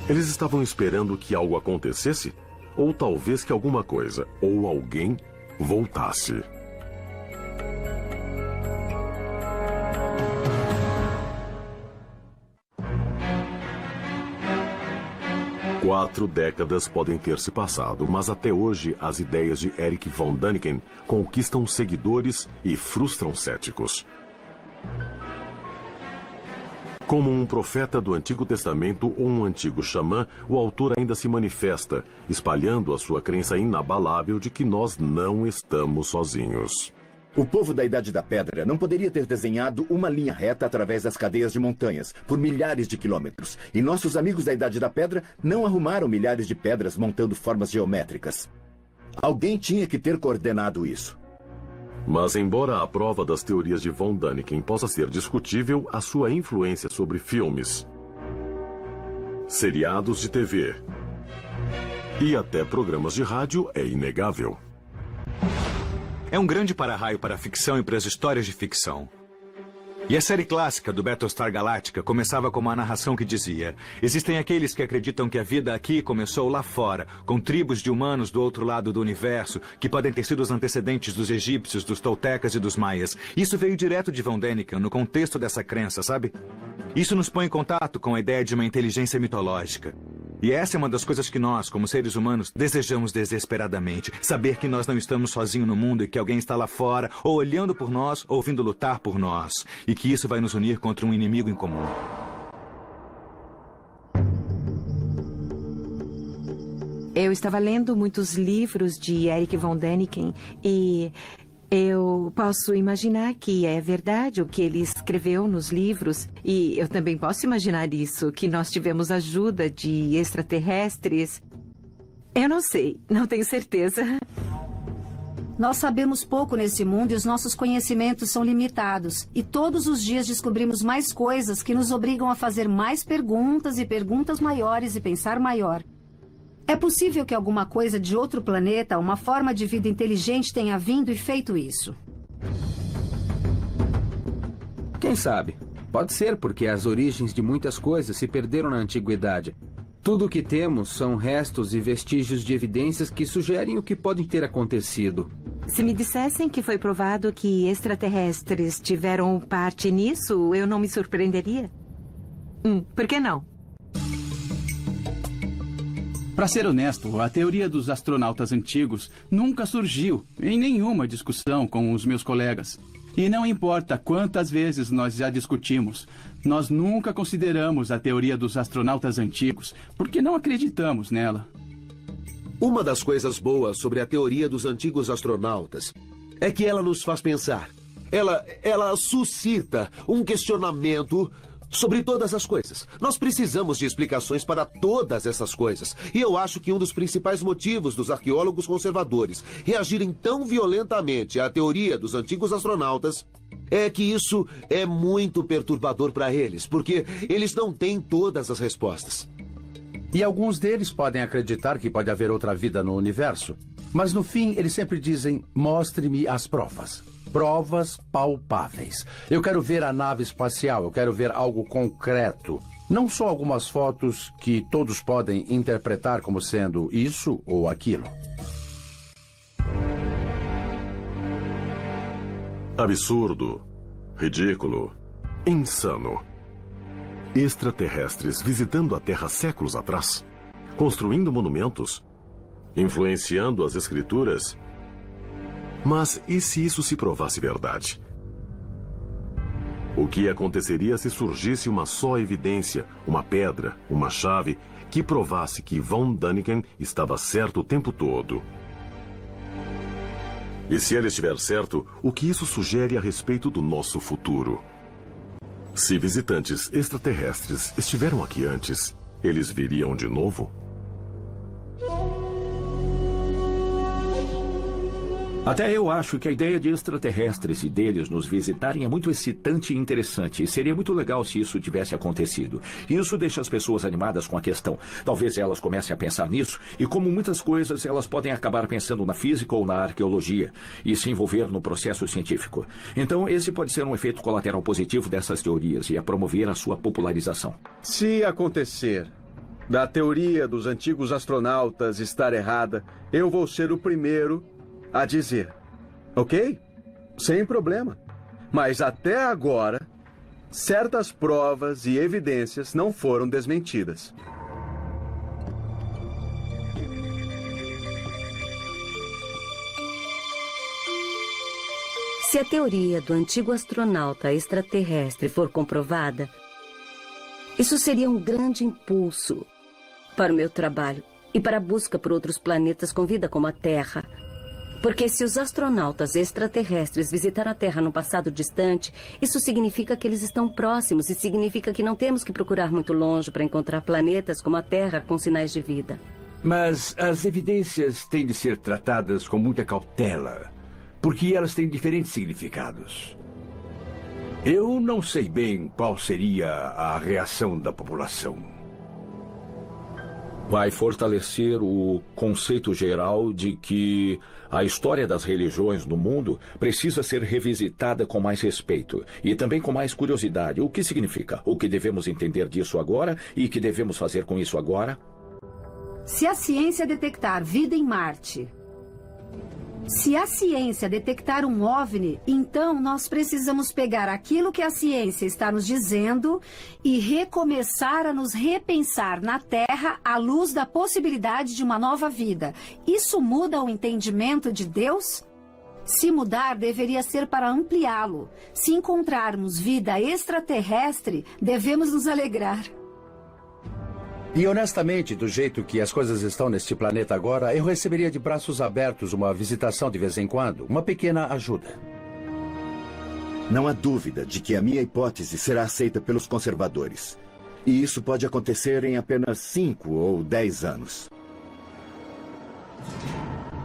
Eles estavam esperando que algo acontecesse? Ou talvez que alguma coisa ou alguém voltasse? Quatro décadas podem ter se passado, mas até hoje as ideias de Eric von Däniken conquistam seguidores e frustram céticos. Como um profeta do Antigo Testamento ou um antigo xamã, o autor ainda se manifesta, espalhando a sua crença inabalável de que nós não estamos sozinhos. O povo da Idade da Pedra não poderia ter desenhado uma linha reta através das cadeias de montanhas, por milhares de quilômetros. E nossos amigos da Idade da Pedra não arrumaram milhares de pedras montando formas geométricas. Alguém tinha que ter coordenado isso. Mas, embora a prova das teorias de von Däniken possa ser discutível, a sua influência sobre filmes, seriados de TV e até programas de rádio é inegável. É um grande para-raio para a ficção e para as histórias de ficção. E a série clássica do Battlestar Galactica começava com uma narração que dizia: Existem aqueles que acreditam que a vida aqui começou lá fora, com tribos de humanos do outro lado do universo, que podem ter sido os antecedentes dos egípcios, dos toltecas e dos maias. Isso veio direto de Von Däniken, no contexto dessa crença, sabe? Isso nos põe em contato com a ideia de uma inteligência mitológica. E essa é uma das coisas que nós, como seres humanos, desejamos desesperadamente. Saber que nós não estamos sozinhos no mundo e que alguém está lá fora, ou olhando por nós, ou vindo lutar por nós. E que isso vai nos unir contra um inimigo em comum. Eu estava lendo muitos livros de Eric von Däniken e eu posso imaginar que é verdade o que ele escreveu nos livros, e eu também posso imaginar isso, que nós tivemos ajuda de extraterrestres. Eu não sei, não tenho certeza. Nós sabemos pouco nesse mundo e os nossos conhecimentos são limitados. E todos os dias descobrimos mais coisas que nos obrigam a fazer mais perguntas e perguntas maiores e pensar maior. É possível que alguma coisa de outro planeta, uma forma de vida inteligente tenha vindo e feito isso. Quem sabe? Pode ser, porque as origens de muitas coisas se perderam na antiguidade. Tudo o que temos são restos e vestígios de evidências que sugerem o que pode ter acontecido. Se me dissessem que foi provado que extraterrestres tiveram parte nisso, eu não me surpreenderia. Hum, por que não? Para ser honesto, a teoria dos astronautas antigos nunca surgiu em nenhuma discussão com os meus colegas. E não importa quantas vezes nós já discutimos, nós nunca consideramos a teoria dos astronautas antigos, porque não acreditamos nela. Uma das coisas boas sobre a teoria dos antigos astronautas é que ela nos faz pensar. Ela, ela suscita um questionamento sobre todas as coisas. Nós precisamos de explicações para todas essas coisas. E eu acho que um dos principais motivos dos arqueólogos conservadores reagirem tão violentamente à teoria dos antigos astronautas é que isso é muito perturbador para eles, porque eles não têm todas as respostas. E alguns deles podem acreditar que pode haver outra vida no universo. Mas no fim, eles sempre dizem: mostre-me as provas. Provas palpáveis. Eu quero ver a nave espacial, eu quero ver algo concreto. Não só algumas fotos que todos podem interpretar como sendo isso ou aquilo. Absurdo, ridículo, insano. Extraterrestres visitando a Terra séculos atrás, construindo monumentos, influenciando as escrituras. Mas e se isso se provasse verdade? O que aconteceria se surgisse uma só evidência, uma pedra, uma chave, que provasse que Von Däniken estava certo o tempo todo? E se ele estiver certo, o que isso sugere a respeito do nosso futuro? Se visitantes extraterrestres estiveram aqui antes, eles viriam de novo? Até eu acho que a ideia de extraterrestres e deles nos visitarem é muito excitante e interessante. E seria muito legal se isso tivesse acontecido. Isso deixa as pessoas animadas com a questão. Talvez elas comecem a pensar nisso, e como muitas coisas, elas podem acabar pensando na física ou na arqueologia e se envolver no processo científico. Então, esse pode ser um efeito colateral positivo dessas teorias e a promover a sua popularização. Se acontecer da teoria dos antigos astronautas estar errada, eu vou ser o primeiro a dizer. Ok? Sem problema. Mas até agora, certas provas e evidências não foram desmentidas. Se a teoria do antigo astronauta extraterrestre for comprovada, isso seria um grande impulso para o meu trabalho e para a busca por outros planetas com vida como a Terra. Porque se os astronautas extraterrestres visitaram a Terra no passado distante, isso significa que eles estão próximos e significa que não temos que procurar muito longe para encontrar planetas como a Terra com sinais de vida. Mas as evidências têm de ser tratadas com muita cautela, porque elas têm diferentes significados. Eu não sei bem qual seria a reação da população. Vai fortalecer o conceito geral de que a história das religiões no mundo precisa ser revisitada com mais respeito e também com mais curiosidade. O que significa? O que devemos entender disso agora e que devemos fazer com isso agora? Se a ciência detectar vida em Marte, se a ciência detectar um OVNI, então nós precisamos pegar aquilo que a ciência está nos dizendo e recomeçar a nos repensar na Terra à luz da possibilidade de uma nova vida. Isso muda o entendimento de Deus? Se mudar, deveria ser para ampliá-lo. Se encontrarmos vida extraterrestre, devemos nos alegrar. E honestamente, do jeito que as coisas estão neste planeta agora, eu receberia de braços abertos uma visitação de vez em quando, uma pequena ajuda. Não há dúvida de que a minha hipótese será aceita pelos conservadores. E isso pode acontecer em apenas cinco ou dez anos.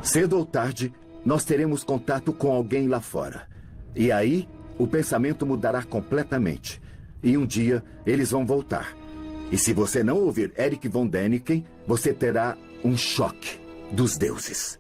Cedo ou tarde, nós teremos contato com alguém lá fora. E aí, o pensamento mudará completamente. E um dia, eles vão voltar. E se você não ouvir Eric von Däniken, você terá um choque dos deuses.